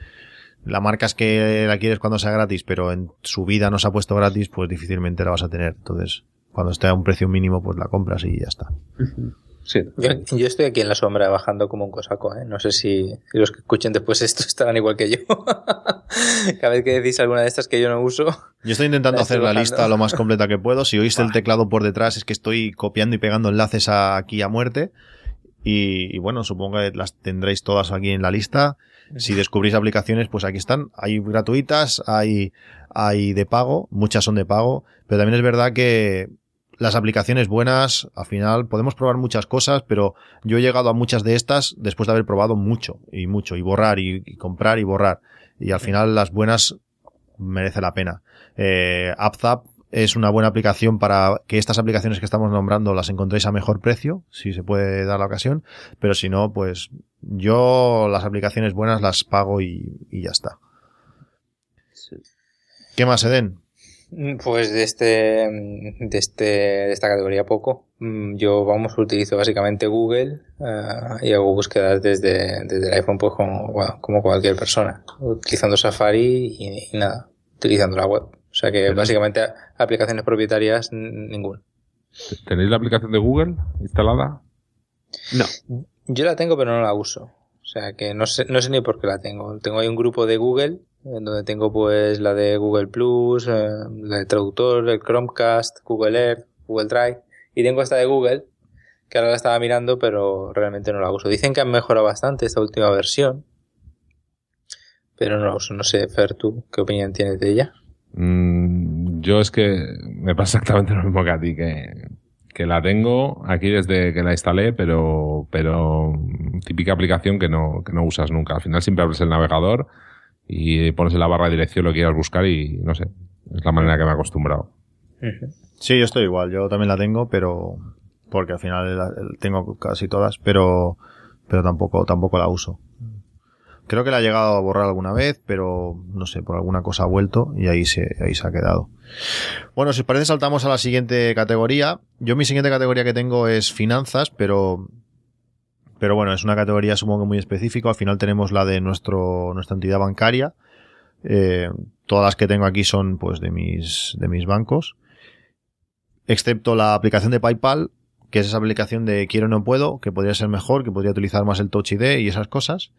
la marca es que la quieres cuando sea gratis, pero en su vida no se ha puesto gratis, pues difícilmente la vas a tener. Entonces, cuando esté a un precio mínimo, pues la compras y ya está. Sí. Yo, yo estoy aquí en la sombra bajando como un cosaco, ¿eh? No sé si, si los que escuchen después esto estarán igual que yo. Cada vez que decís alguna de estas que yo no uso, Yo estoy intentando La estoy hacer la lista lo más completa que puedo. Si oíste el teclado por detrás, es que estoy copiando y pegando enlaces aquí a muerte. Y, y bueno, supongo que las tendréis todas aquí en la lista. Si descubrís aplicaciones, pues aquí están. Hay gratuitas, hay, hay de pago, muchas son de pago, pero también es verdad que las aplicaciones buenas, al final podemos probar muchas cosas, pero yo he llegado a muchas de estas después de haber probado mucho y mucho, y borrar y, y comprar y borrar. Y al final las buenas merece la pena. Eh, AppZap es una buena aplicación para que estas aplicaciones que estamos nombrando las encontréis a mejor precio, si se puede dar la ocasión, pero si no, pues yo las aplicaciones buenas las pago y, y ya está. ¿Qué más, Eden? Mm, Pues de este, mm, de este, de esta categoría poco. Mm, Yo, vamos, utilizo básicamente Google eh, y hago búsquedas desde, desde el iPhone, pues como, bueno, como cualquier persona, utilizando Safari y, y nada, utilizando la web. O sea que básicamente aplicaciones propietarias ninguna. ¿Tenéis la aplicación de Google instalada? No. Yo la tengo pero no la uso. O sea que no sé, no sé ni por qué la tengo. Tengo ahí un grupo de Google en donde tengo pues la de Google Plus, eh, la de traductor, el Chromecast, Google Earth, Google Drive y tengo esta de Google que ahora la estaba mirando pero realmente no la uso. Dicen que han mejorado bastante esta última versión pero no la uso. No sé, Fer, tú, ¿qué opinión tienes de ella? Mm, yo es que me pasa exactamente lo mismo que a ti, que, que la tengo aquí desde que la instalé, pero, pero típica aplicación que no, que no usas nunca. Al final siempre abres el navegador y pones en la barra de dirección lo que quieras buscar y no sé, es la manera que me he acostumbrado. Sí, yo estoy igual, yo también la tengo, pero porque al final la- tengo casi todas, pero pero tampoco tampoco la uso. Creo que la he llegado a borrar alguna vez, pero no sé, por alguna cosa ha vuelto y ahí se ahí se ha quedado. Bueno, si os parece saltamos a la siguiente categoría. Yo mi siguiente categoría que tengo es finanzas, pero pero bueno, es una categoría supongo que muy específica. Al final tenemos la de nuestro nuestra entidad bancaria. Eh, todas las que tengo aquí son pues de mis de mis bancos excepto la aplicación de PayPal, que es esa aplicación de quiero no puedo, que podría ser mejor, que podría utilizar más el Touch ID y esas cosas.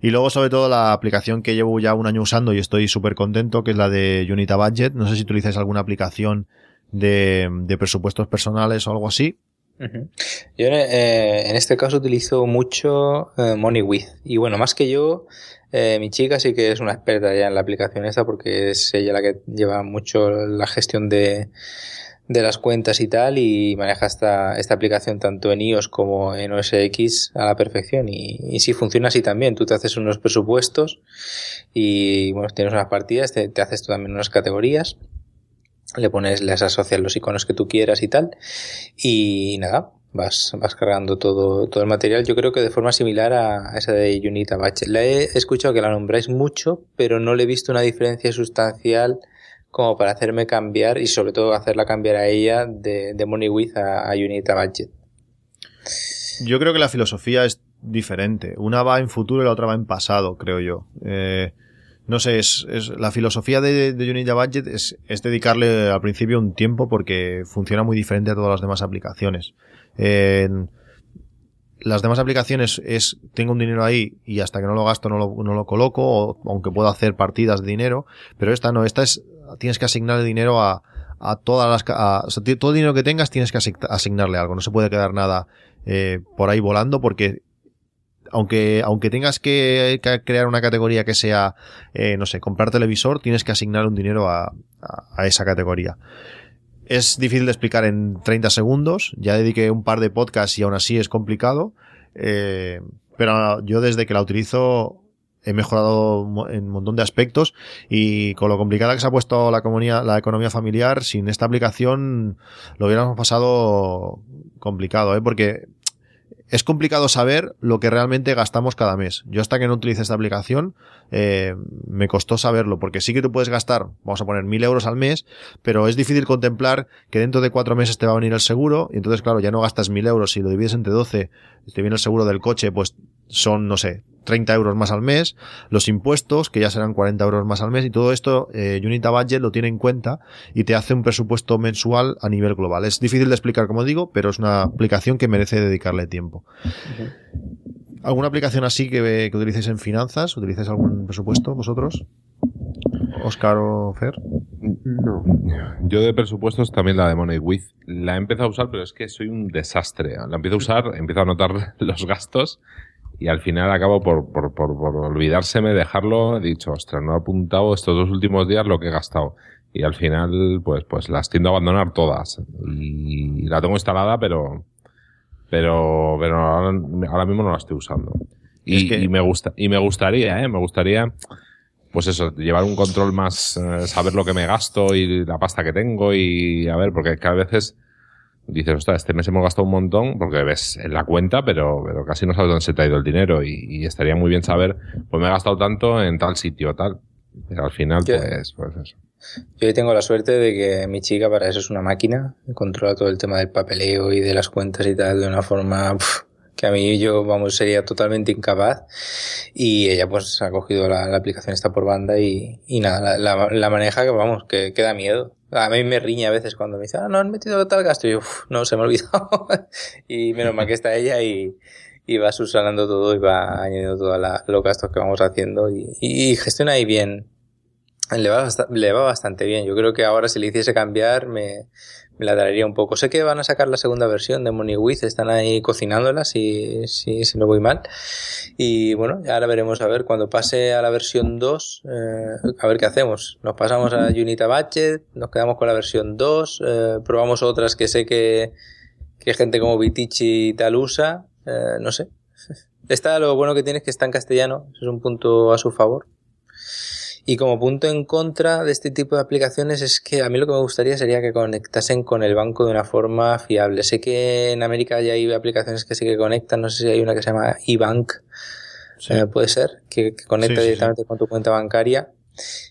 Y luego, sobre todo, la aplicación que llevo ya un año usando y estoy súper contento, que es la de Unita Budget. No sé si utilizáis alguna aplicación de, presupuestos personales o algo así. Yo eh, en este caso utilizo mucho eh, MoneyWith. Y bueno, más que yo, eh, mi chica sí que es una experta ya en la aplicación esta porque es ella la que lleva mucho la gestión de, de las cuentas y tal y maneja esta, esta aplicación tanto en iOS como en OS X a la perfección y, y sí funciona así también. Tú te haces unos presupuestos y bueno, tienes unas partidas, te, te haces tú también unas categorías, le pones, les asocias los iconos que tú quieras y tal y nada, vas, vas cargando todo, todo el material. Yo creo que de forma similar a, esa de Unita Batch. La he escuchado que la nombráis mucho, pero no le he visto una diferencia sustancial como para hacerme cambiar y sobre todo hacerla cambiar a ella de, de Money With a, a Unita Budget. Yo creo que la filosofía es diferente. Una va en futuro y la otra va en pasado, creo yo. Eh, no sé, es, la filosofía de, de Unity Budget es, dedicarle al principio un tiempo porque funciona muy diferente a todas las demás aplicaciones. Las demás aplicaciones es tengo un dinero ahí y hasta que no lo gasto no lo, no lo coloco, o, aunque puedo hacer partidas de dinero, pero esta no, esta es tienes que asignarle dinero a, a todas las o sea, todo el dinero que tengas tienes que asignarle algo, no se puede quedar nada eh, por ahí volando porque aunque, aunque tengas que, crear una categoría que sea, eh, no sé, comprar televisor, tienes que asignar un dinero a, a, a, esa categoría. Es difícil de explicar en 30 segundos, ya dediqué un par de podcasts y aún así es complicado, eh, pero yo desde que la utilizo he mejorado en un montón de aspectos y con lo complicada que se ha puesto la economía, la economía familiar, sin esta aplicación lo hubiéramos pasado complicado, ¿eh? porque es complicado saber lo que realmente gastamos cada mes. Yo hasta que no utilice esta aplicación eh, me costó saberlo, porque sí que tú puedes gastar, vamos a poner mil euros al mes, pero es difícil contemplar que dentro de cuatro meses te va a venir el seguro, y entonces claro, ya no gastas mil euros, si lo divides entre 12, te viene el seguro del coche, pues son, no sé, 30 euros más al mes, los impuestos, que ya serán 40 euros más al mes, y todo esto eh, Unita Budget lo tiene en cuenta y te hace un presupuesto mensual a nivel global. Es difícil de explicar, como digo, pero es una aplicación que merece dedicarle tiempo. ¿Alguna aplicación así que, que utilicéis en finanzas? ¿Utilizáis algún presupuesto vosotros? Oscar o Fer? No. Yo de presupuestos también la de Money With. La he empezado a usar, pero es que soy un desastre. La empiezo a usar, empiezo a anotar los gastos y al final acabo por, por, por, por olvidárseme, dejarlo. He dicho, ostras, no he apuntado estos dos últimos días lo que he gastado. Y al final, pues, pues las tiendo a abandonar todas. Y la tengo instalada, pero, pero, pero ahora, ahora mismo no la estoy usando. Y, es que... y, me gusta, y me gustaría, eh, me gustaría, pues eso, llevar un control más, eh, saber lo que me gasto y la pasta que tengo y a ver, porque cada veces dices, ostras, este mes hemos gastado un montón, porque ves en la cuenta, pero, pero casi no sabes dónde se te ha ido el dinero y, y, estaría muy bien saber, pues me he gastado tanto en tal sitio, tal. Pero al final, Yo- pues, pues eso. Yo tengo la suerte de que mi chica para eso es una máquina, controla todo el tema del papeleo y de las cuentas y tal de una forma que a mí yo, vamos, sería totalmente incapaz. Y ella pues ha cogido la, la aplicación esta por banda y, y nada, la, la, la maneja que vamos, que, que da miedo. A mí me riña a veces cuando me dice, ah, no has metido tal gasto. Y yo, "Uf, no, se me ha olvidado. y menos mal que está ella y, y va subsanando todo y va añadiendo todos los gastos que vamos haciendo y, y gestiona ahí bien. Le va, le va bastante bien. Yo creo que ahora si le hiciese cambiar me, me la daría un poco. Sé que van a sacar la segunda versión de Money With, están ahí cocinándola si, si, si no voy mal. Y bueno, ahora veremos a ver cuando pase a la versión 2, eh, a ver qué hacemos. Nos pasamos a Unita Budget, nos quedamos con la versión 2, eh, probamos otras que sé que, que gente como Vitici y tal usa, eh, no sé. Esta lo bueno que tiene es que está en castellano, eso es un punto a su favor. Y como punto en contra de este tipo de aplicaciones es que a mí lo que me gustaría sería que conectasen con el banco de una forma fiable. Sé que en América ya hay aplicaciones que sí que conectan, no sé si hay una que se llama eBank, Sí. eh, puede ser, que, que conecta Sí, sí, directamente con tu cuenta bancaria.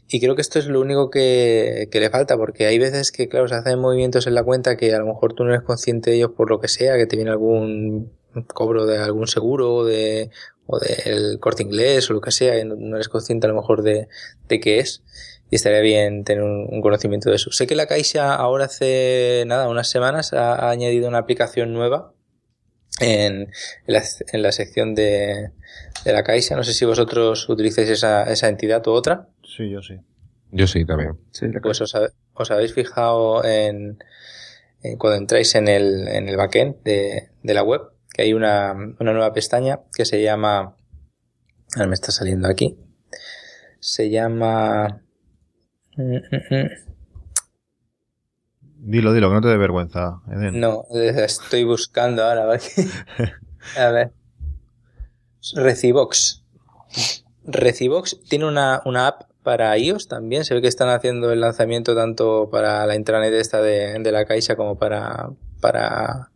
Y creo que esto es lo único que, que le falta, porque hay veces que, claro, se hacen movimientos en la cuenta que a lo mejor tú no eres consciente de ellos por lo que sea, que te viene algún cobro de algún seguro o de o del corte inglés o lo que sea, y no, no eres consciente a lo mejor de, de qué es. Y estaría bien tener un, un conocimiento de eso. Sé que la Caixa ahora hace nada, unas semanas ha, ha añadido una aplicación nueva en, en, la, en la sección de, de la Caixa. No sé si vosotros utilizáis esa, esa entidad u otra. Sí, yo sí. Yo sí, también. Sí, Pues os, ha- os habéis fijado en, en cuando entráis en el, en el backend de, de la web, que hay una, una nueva pestaña que se llama, ahora me está saliendo aquí, se llama, mm, mm, mm. Dilo, dilo, que no te dé vergüenza. Eden. No, eh, estoy buscando ahora. A ver. Recibox. Recibox tiene una, una app para iOS también. Se ve que están haciendo el lanzamiento tanto para la intranet esta de, de la Caixa como para, para,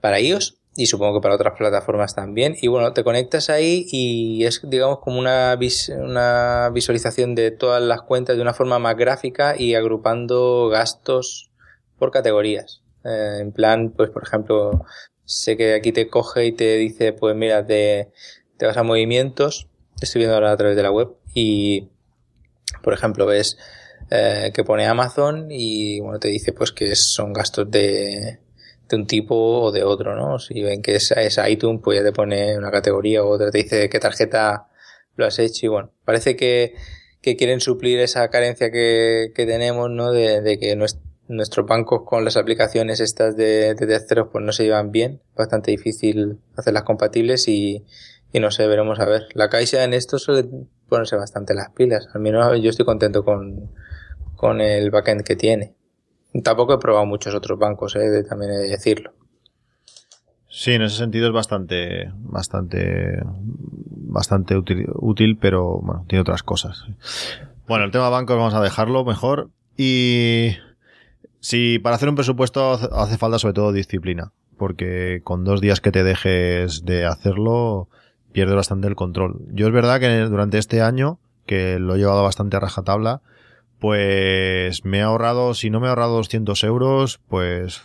para iOS y supongo que para otras plataformas también. Y bueno, te conectas ahí y es, digamos, como una, vis una visualización de todas las cuentas de una forma más gráfica y agrupando gastos por categorías. Eh, en plan, pues por ejemplo, sé que aquí te coge y te dice, pues mira, te, te vas a movimientos, estoy viendo ahora a través de la web, y por ejemplo ves eh, que pone Amazon y bueno, te dice pues que son gastos de, de un tipo o de otro, ¿no? Si ven que es, es iTunes, pues ya te pone una categoría u otra, te dice qué tarjeta lo has hecho y bueno, parece que, que quieren suplir esa carencia que, que tenemos, ¿no? De, de que nues- nuestros bancos con las aplicaciones estas de, de terceros pues no se llevan bien, bastante difícil hacerlas compatibles y, y no sé, veremos a ver. La Caixa en esto suele ponerse bastante las pilas, al menos yo estoy contento con, con el backend que tiene. Tampoco he probado muchos otros bancos, eh, de- también he de decirlo. Sí, en ese sentido es bastante, bastante, bastante útil, útil, pero bueno, tiene otras cosas. Bueno, el tema bancos vamos a dejarlo mejor. Y si para hacer un presupuesto hace falta sobre todo disciplina, porque con dos días que te dejes de hacerlo, pierdes bastante el control. Yo es verdad que durante este año, que lo he llevado bastante a rajatabla, pues me he ahorrado, si no me he ahorrado 200 euros, pues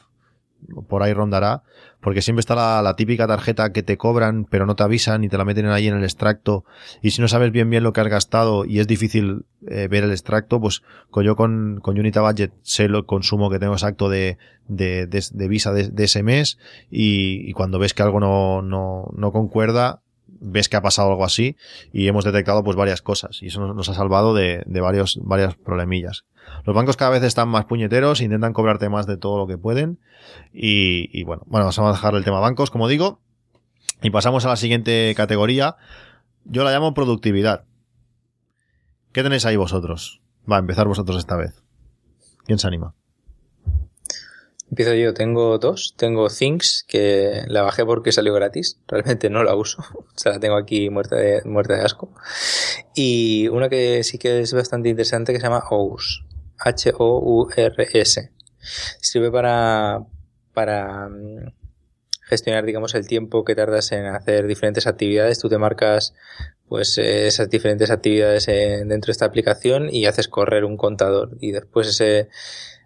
por ahí rondará, porque siempre está la, típica tarjeta que te cobran pero no te avisan y te la meten ahí en el extracto. Y si no sabes bien bien lo que has gastado y es difícil eh, ver el extracto, pues yo con, con Unita Budget sé el consumo que tengo exacto de, de, de, de Visa de, de ese mes y, y cuando ves que algo no, no, no concuerda, ves que ha pasado algo así y hemos detectado pues varias cosas y eso nos, ha salvado de, de varios, varias problemillas. Los bancos cada vez están más puñeteros, intentan cobrarte más de todo lo que pueden y, y bueno, bueno, vamos a dejar el tema bancos, como digo, y pasamos a la siguiente categoría. Yo la llamo productividad. ¿Qué tenéis ahí vosotros? Va a empezar vosotros esta vez. ¿Quién se anima? Empiezo yo, tengo dos. Tengo Things, que la bajé porque salió gratis. Realmente no la uso. O sea, la tengo aquí muerta de, muerta de asco. Y una que sí que es bastante interesante que se llama Ous. H-O-U-R-S. Sirve para, para mm, gestionar, digamos, el tiempo que tardas en hacer diferentes actividades. Tú te marcas pues eh, esas diferentes actividades eh, dentro de esta aplicación y haces correr un contador. Y después ese,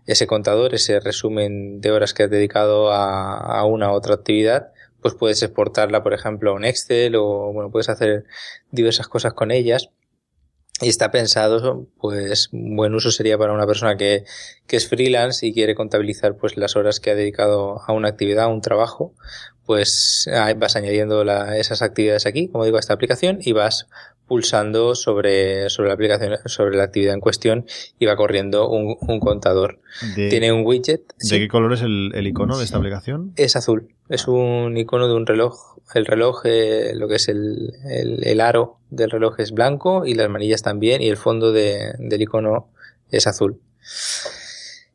ese contador, ese resumen de horas que has dedicado a, una u otra actividad, pues puedes exportarla, por ejemplo, a un Excel o, bueno, puedes hacer diversas cosas con ellas. Y está pensado, pues, buen uso sería para una persona que, que es freelance y quiere contabilizar, pues, las horas que ha dedicado a una actividad, a un trabajo. Pues vas añadiendo la- esas actividades aquí, como digo, a esta aplicación y vas pulsando sobre, sobre la aplicación, sobre la actividad en cuestión y va corriendo un, un contador. ¿De, Tiene un widget. ¿de sí, qué color es el, el icono de esta aplicación? es azul. Es un icono de un reloj. El reloj, eh, lo que es el, el, el aro del reloj es blanco y las manillas también y el fondo de- del icono es azul.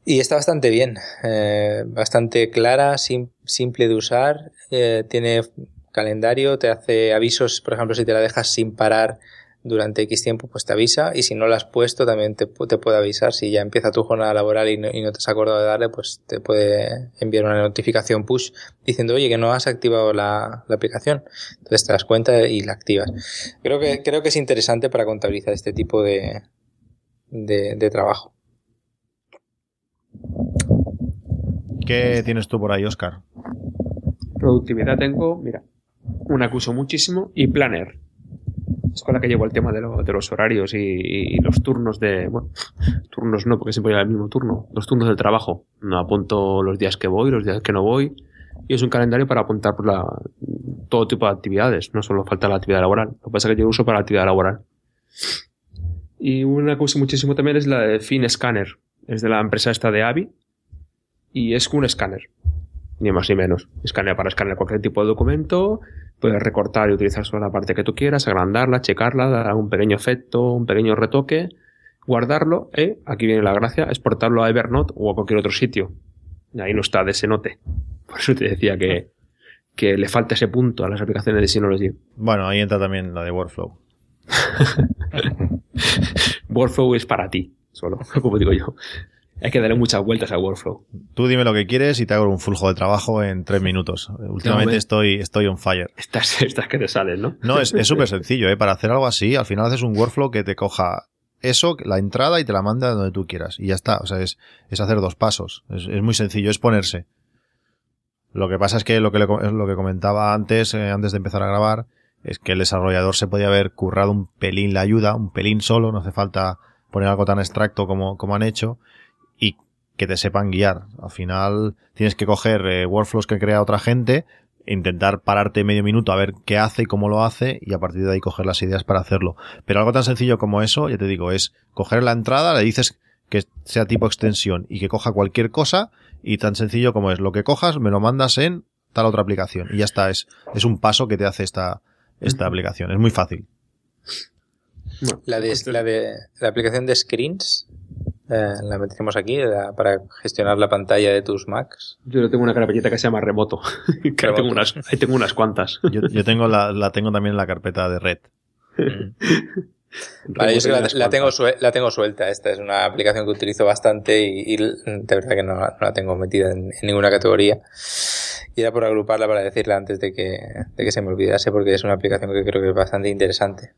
Y está bastante bien, eh, bastante clara, sim- simple de usar, eh, tiene calendario, te hace avisos, por ejemplo, si te la dejas sin parar durante X tiempo, pues te avisa y si no la has puesto también te, pu- te puede avisar. Si ya empieza tu jornada laboral y no, y no te has acordado de darle, pues te puede enviar una notificación push diciendo, oye, que no has activado la, la aplicación. Entonces te das cuenta y la activas. Creo que, creo que es interesante para contabilizar este tipo de, de, de trabajo. ¿Qué tienes tú por ahí, Oscar? Productividad tengo, mira, una que uso muchísimo y Planner. Es con la que llevo el tema de, lo- de los horarios y, los turnos de. Bueno, turnos no, porque siempre lleva el mismo turno. Los turnos del trabajo. No apunto los días que voy, los días que no voy. Y es un calendario para apuntar por todo tipo de actividades. No solo falta la actividad laboral. Lo que pasa es que yo uso para la actividad laboral. Y una que uso muchísimo también es la de Fin Scanner. Es de la empresa esta de Avi. Y es un escáner ni más ni menos. Escanea para escanear cualquier tipo de documento, puedes recortar y utilizar solo la parte que tú quieras, agrandarla, checarla, dar un pequeño efecto, un pequeño retoque, guardarlo, ¿eh? aquí viene la gracia, exportarlo a Evernote o a cualquier otro sitio. Y ahí no está de ese note. Por eso te decía que, que le falta ese punto a las aplicaciones de Synology. Bueno, ahí entra también la de Workflow. Workflow es para ti, solo, como digo yo. Hay que darle muchas vueltas a Workflow. Tú dime lo que quieres y te hago un flujo de trabajo en tres minutos. Últimamente No, estoy, estoy on fire. Estas, estas que te salen, ¿no? No, es súper sencillo, ¿eh? Para hacer algo así, al final haces un workflow que te coja eso, la entrada y te la manda donde tú quieras. Y ya está. O sea, es, es hacer dos pasos. Es, es muy sencillo, es ponerse. Lo que pasa es que lo que, le lo que comentaba antes, eh, antes de empezar a grabar, es que el desarrollador se podía haber currado un pelín la ayuda, un pelín solo, no hace falta poner algo tan extracto como, como han hecho, que te sepan guiar. Al final tienes que coger eh, workflows que crea otra gente, intentar pararte medio minuto a ver qué hace y cómo lo hace, y a partir de ahí coger las ideas para hacerlo. Pero algo tan sencillo como eso, ya te digo, es coger la entrada, le dices que sea tipo extensión y que coja cualquier cosa, y tan sencillo como es, lo que cojas me lo mandas en tal otra aplicación. Y ya está, es, es un paso que te hace esta, esta aplicación. Es muy fácil. Bueno, La de, la de la aplicación de screens, eh, la metemos aquí la- para gestionar la pantalla de tus Macs. Yo tengo una carpetita que se llama remoto. que ahí Remoto. tengo unas, ahí tengo unas cuantas. Yo, yo tengo la, la tengo también en la carpeta de red. Vale, yo es que la, tengo la tengo suelta. Esta es una aplicación que utilizo bastante y, y de verdad que no, la- no la tengo metida en, en ninguna categoría. Y era por agruparla para decirla antes de que, de que se me olvidase porque es una aplicación que creo que es bastante interesante.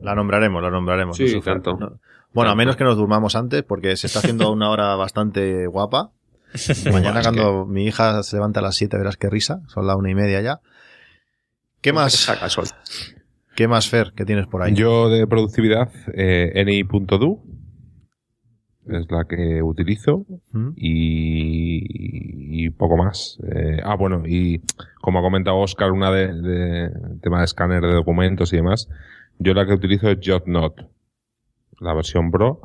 La nombraremos, la nombraremos. Sí, no sufra. tanto. No. Bueno, a menos que nos durmamos antes, porque se está haciendo una hora bastante guapa. Mañana cuando mi hija se levanta a las 7 verás qué risa. Son las una y media ya. ¿Qué más? Saca el sol. ¿Qué más, Fer? ¿Qué tienes por ahí? Yo de productividad, eh, Any.do es la que utilizo ¿Mm? y, y poco más. Eh, ah, bueno, y como ha comentado Oscar, una de, de tema de escáner de documentos y demás, yo la que utilizo es JotNote, la versión Pro.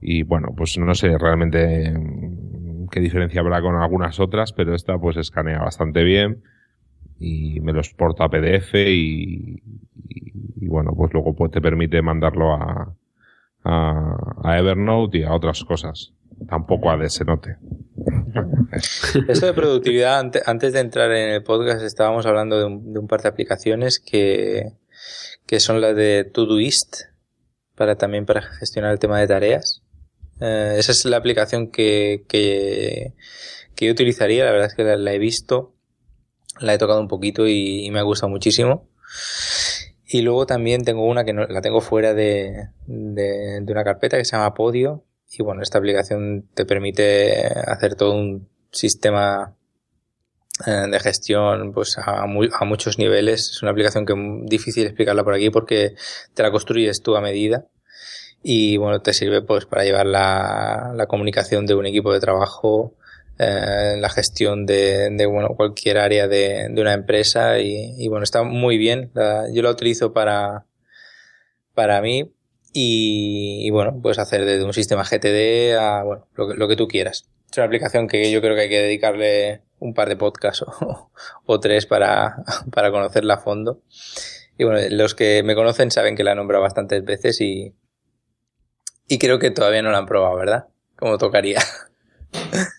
Y bueno, pues no sé realmente mm, qué diferencia habrá con algunas otras, pero esta pues escanea bastante bien y me lo exporta a PDF y, bueno, pues luego pues te permite mandarlo a, a, Evernote y a otras cosas. Tampoco a Desenote. Esto de productividad, ante- antes de entrar en el podcast, estábamos hablando de un, de un par de aplicaciones que, que son las de Todoist, para también para gestionar el tema de tareas. Eh, esa es la aplicación que, que, que yo utilizaría, la verdad es que la, he visto, la he tocado un poquito y, y me ha gustado muchísimo. Y luego también tengo una que no, la tengo fuera de, de, de una carpeta que se llama Podio. Y bueno, esta aplicación te permite hacer todo un sistema de gestión pues a, mu- a muchos niveles. Es una aplicación que es difícil explicarla por aquí porque te la construyes tú a medida. Y bueno, te sirve pues para llevar la, la comunicación de un equipo de trabajo, eh, la gestión de, bueno, cualquier área de, de una empresa y, bueno, está muy bien. Yo la utilizo para, para mí y, y, bueno, puedes hacer desde un sistema GTD a bueno, lo, que, lo que tú quieras. Es una aplicación que yo creo que hay que dedicarle un par de podcasts o, o tres para, para conocerla a fondo. Y bueno, los que me conocen saben que la he nombrado bastantes veces y, y creo que todavía no la han probado, ¿verdad? Como tocaría.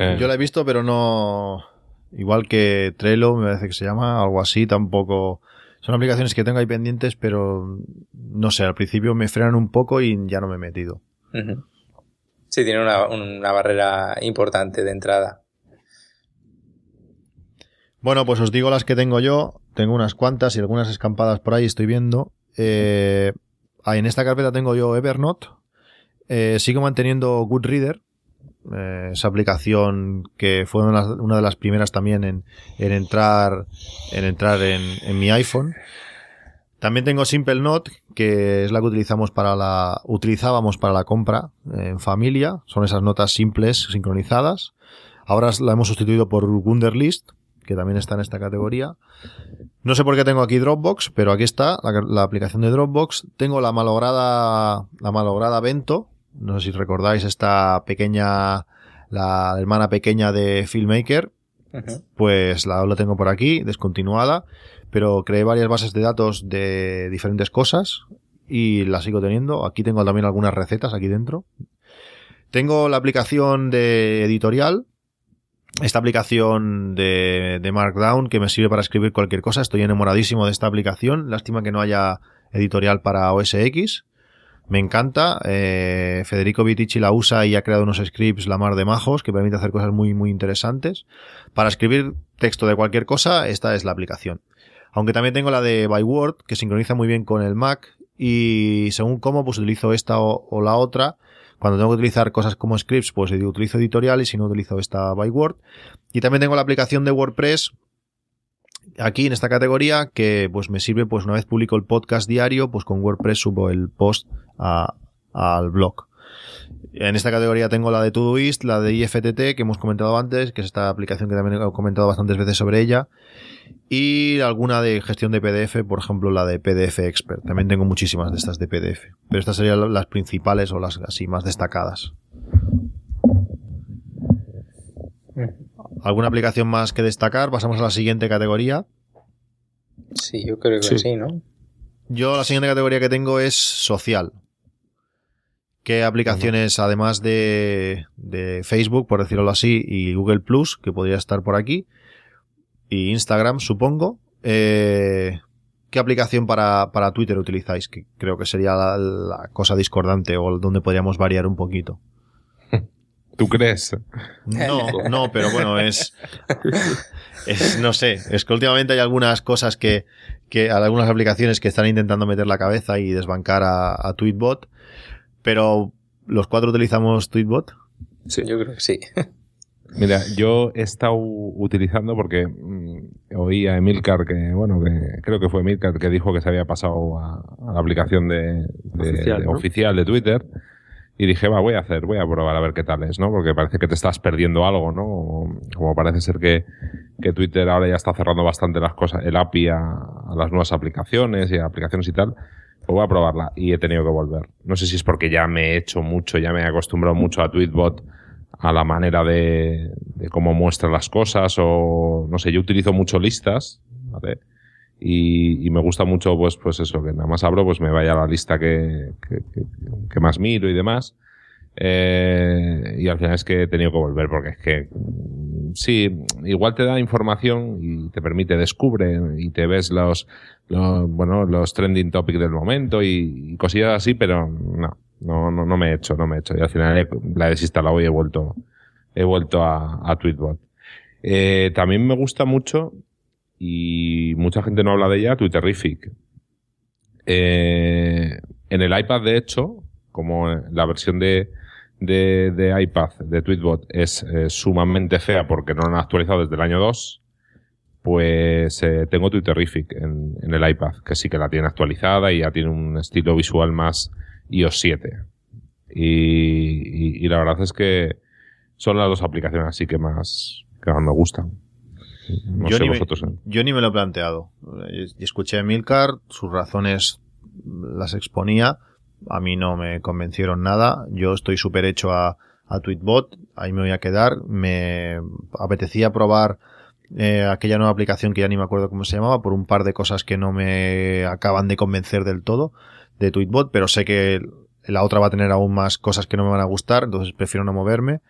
Eh, Yo la he visto, pero no. Igual que Trello, me parece que se llama, algo así, tampoco. Son aplicaciones que tengo ahí pendientes, pero no sé, al principio me frenan un poco y ya no me he metido. Ujú. Sí, tiene una, una barrera importante de entrada. Bueno, pues os digo las que tengo yo. Tengo unas cuantas y algunas escampadas por ahí, estoy viendo. Eh, en esta carpeta tengo yo Evernote. Eh, sigo manteniendo Goodreader. eh, esa aplicación que fue una, de las- primeras también en, en entrar, en, entrar en, en mi iPhone. También tengo Simple Note, que es la que utilizamos para la, utilizábamos para la compra eh, en familia. Son esas notas simples, sincronizadas. Ahora la hemos sustituido por Wunderlist, que también está en esta categoría. No sé por qué tengo aquí Dropbox, pero aquí está la, aplicación de Dropbox. Tengo la malograda, la malograda Bento. No sé si recordáis esta pequeña, la hermana pequeña de Filmmaker. Pues la, la tengo por aquí, descontinuada. Pero creé varias bases de datos de diferentes cosas. y la sigo teniendo. Aquí tengo también algunas recetas aquí dentro. Tengo la aplicación de editorial, esta aplicación de, de, Markdown que me sirve para escribir cualquier cosa. Estoy enamoradísimo de esta aplicación. Lástima que no haya editorial para OS X. Me encanta. Eh, Federico Vitici la usa y ha creado unos scripts la mar de majos que permite hacer cosas muy, muy interesantes. Para escribir texto de cualquier cosa, esta es la aplicación. Aunque también tengo la de Byword, que sincroniza muy bien con el Mac y según cómo, pues utilizo esta o, la otra cuando tengo que utilizar cosas como scripts, pues utilizo editorial y si no utilizo esta by Word. Y también tengo la aplicación de WordPress aquí en esta categoría que pues me sirve pues una vez publico el podcast diario, pues con WordPress subo el post al blog. En esta categoría tengo la de Todoist, la de IFTT que hemos comentado antes, que es esta aplicación que también he comentado bastantes veces sobre ella y alguna de gestión de PDF, por ejemplo la de PDF Expert. También tengo muchísimas de estas de PDF, pero estas serían las principales o las así más destacadas. ¿Alguna aplicación más que destacar? Pasamos a la siguiente categoría. Sí, yo creo que sí, ¿no? Yo la siguiente categoría que tengo es social. ¿Qué aplicaciones, además de, de Facebook, por decirlo así, y Google Plus, que podría estar por aquí, y Instagram, supongo. Eh, ¿Qué aplicación para, para, Twitter utilizáis? Que creo que sería la, cosa discordante o donde podríamos variar un poquito. ¿Tú crees? No, no, pero bueno, es, es, no sé, es que últimamente hay algunas cosas que, que, algunas aplicaciones que están intentando meter la cabeza y desbancar a, a Tweetbot, pero ¿los cuatro utilizamos Tweetbot? Sí, yo creo que sí. Mira, yo he estado utilizando porque mm, oí a Emilcar que, bueno, que creo que fue Emilcar que dijo que se había pasado a, la aplicación de, oficial, de Twitter y dije, va, voy a hacer, voy a probar a ver qué tal es, ¿no? Porque parece que te estás perdiendo algo, ¿no? Como parece ser que, que Twitter ahora ya está cerrando bastante las cosas, el API a, las nuevas aplicaciones y a aplicaciones y tal. Pues voy a probarla y he tenido que volver. No sé si es porque ya me he hecho mucho, ya me he acostumbrado mucho a Tweetbot a la manera de, de cómo muestra las cosas o no sé, yo utilizo mucho listas, ¿vale? Y, y, me gusta mucho pues pues eso, que nada más abro pues me vaya a la lista que, que, que, más miro y demás. Eh, y al final es que he tenido que volver porque es que sí, igual te da información y te permite descubre y te ves los, los bueno, los trending topics del momento y, y cosillas así, pero no, no, no, no me he hecho, no me he hecho. Y al final la he desinstalado y he vuelto, he vuelto a, a Tweetbot. Eh, también me gusta mucho, y mucha gente no habla de ella, Twitterific. Eh, en el iPad, de hecho, como la versión de, de, de iPad de Tweetbot es eh, sumamente fea porque no la han actualizado desde el año 2, pues eh, tengo Twitterific en, en el iPad, que sí que la tiene actualizada y ya tiene un estilo visual más, iOS 7. Y, y, la verdad es que son las dos aplicaciones así que más, que más me gustan. No yo, sé ni vosotros, me, yo ni me lo he planteado. Escuché a Milcar, sus razones las exponía. A mí no me convencieron nada. Yo estoy súper hecho a, a Tweetbot. Ahí me voy a quedar. Me apetecía probar eh, aquella nueva aplicación que ya ni me acuerdo cómo se llamaba por un par de cosas que no me acaban de convencer del todo de Tweetbot, pero sé que la otra va a tener aún más cosas que no me van a gustar, entonces prefiero no moverme.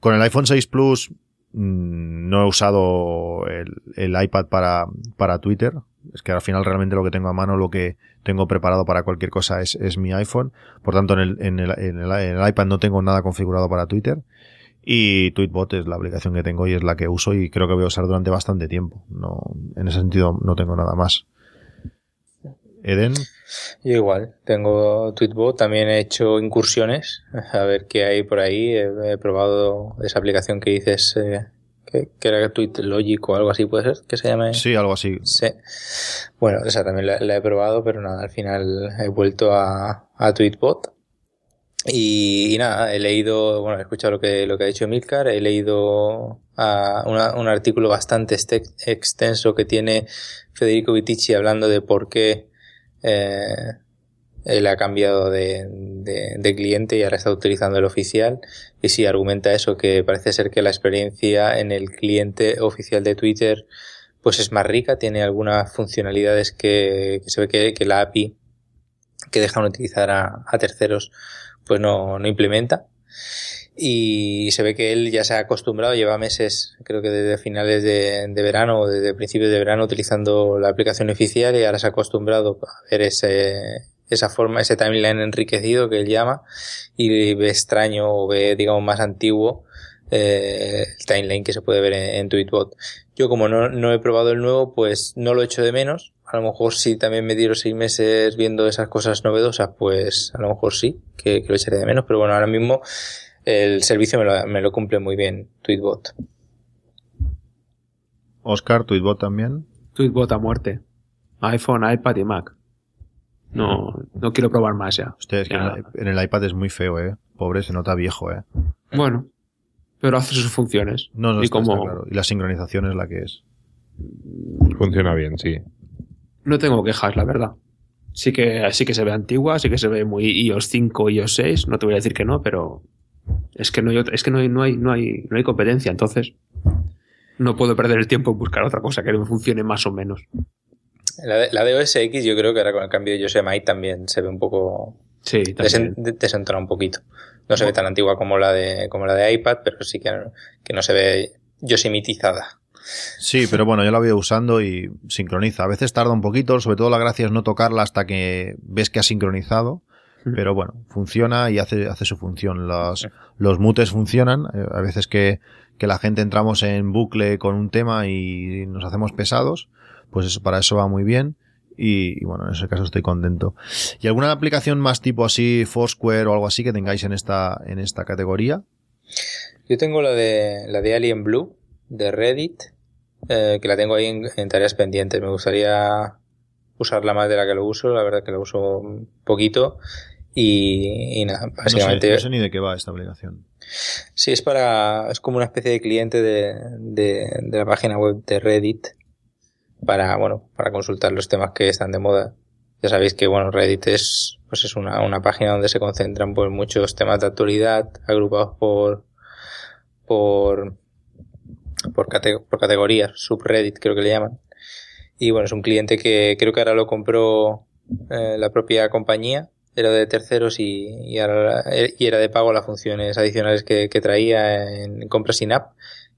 Con el iPhone 6 Plus no he usado el, el, iPad para, para Twitter. Es que al final realmente lo que tengo a mano, lo que tengo preparado para cualquier cosa es, es mi iPhone. Por tanto, en, el, en, el, en el iPad no tengo nada configurado para Twitter. Y Tweetbot es la aplicación que tengo y es la que uso y creo que voy a usar durante bastante tiempo. No, en ese sentido no tengo nada más. Eden. Yo igual, tengo Tweetbot, también he hecho incursiones a ver qué hay por ahí. He, probado esa aplicación que dices eh, que, que, era TweetLogic o algo así, ¿puede ser? que se llame? Sí, algo así. Sí. Bueno, esa también la, la he probado, pero nada, al final he vuelto a, a Tweetbot. Y, y, nada, he leído, bueno, he escuchado lo que, lo que ha dicho Milcar, he leído a una, un artículo bastante extenso que tiene Federico Vitici hablando de por qué eh, él ha cambiado de, de, de, cliente y ahora está utilizando el oficial. Y sí, argumenta eso, que parece ser que la experiencia en el cliente oficial de Twitter pues es más rica, tiene algunas funcionalidades que, que se ve que, la API que dejan utilizar a, a terceros, pues no, no implementa y se ve que él ya se ha acostumbrado, lleva meses, creo que desde finales de, verano o desde principios de verano utilizando la aplicación oficial y ahora se ha acostumbrado a ver ese, esa forma, ese timeline enriquecido que él llama y ve extraño o ve, digamos, más antiguo eh, el timeline que se puede ver en, en Tweetbot. Yo como no, no he probado el nuevo, pues no lo echo de menos. A lo mejor si también me dieron seis meses viendo esas cosas novedosas, pues a lo mejor sí, que lo echaré de menos. Pero bueno, ahora mismo el servicio me lo, me lo cumple muy bien Tweetbot. Oscar, Tweetbot también. Tweetbot a muerte. iPhone, iPad y Mac. No, no quiero probar más ya. Ustedes que Ya. en, el, en el iPad es muy feo, eh. Pobre, se nota viejo, eh. Bueno, pero hace sus funciones. No, no, y está- como está claro. Y la sincronización es la que es. Funciona bien, sí. no tengo quejas, la verdad. Sí que, sí que se ve antigua, sí que se ve muy iOS 5, iOS 6, no te voy a decir que no, pero es que no hay, otra- es que no hay, no hay, no hay, no hay competencia, entonces no puedo perder el tiempo en buscar otra cosa que me funcione más o menos. La de, la de OS X yo creo que ahora con el cambio de Yosemite también se ve un poco Sí, también. un poquito. No se ve tan antigua como la de como la de iPad, pero sí que, que no se ve yosemitizada. Sí, pero bueno, yo la voy usando y sincroniza. A veces tarda un poquito, sobre todo la gracia es no tocarla hasta que ves que ha sincronizado. Pero bueno, funciona y hace, hace su función. Los, los mutes funcionan. Eh, A veces que, que la gente entramos en bucle con un tema y nos hacemos pesados, pues eso, para eso va muy bien. Y, y bueno, en ese caso estoy contento. ¿Y alguna aplicación más tipo así, Foursquare o algo así que tengáis en esta, en esta categoría? Yo tengo la de la de Alien Blue de Reddit, eh, que la tengo ahí en, en tareas pendientes. Me gustaría usarla más de la que lo uso, la verdad que la uso un poquito. Y, y nada, No sé, básicamente. no sé ni de qué va esta aplicación. Sí, es para. es como una especie de cliente de, de, de la página web de Reddit. Para, bueno, para consultar los temas que están de moda. Ya sabéis que bueno, Reddit es, pues es una, una página donde se concentran pues muchos temas de actualidad, agrupados por, por, por, cate- por categorías, subreddit creo que le llaman. Y bueno, es un cliente que creo que ahora lo compró eh, la propia compañía, era de terceros y, y, ahora- y era de pago las funciones adicionales que, que traía en compras sin app.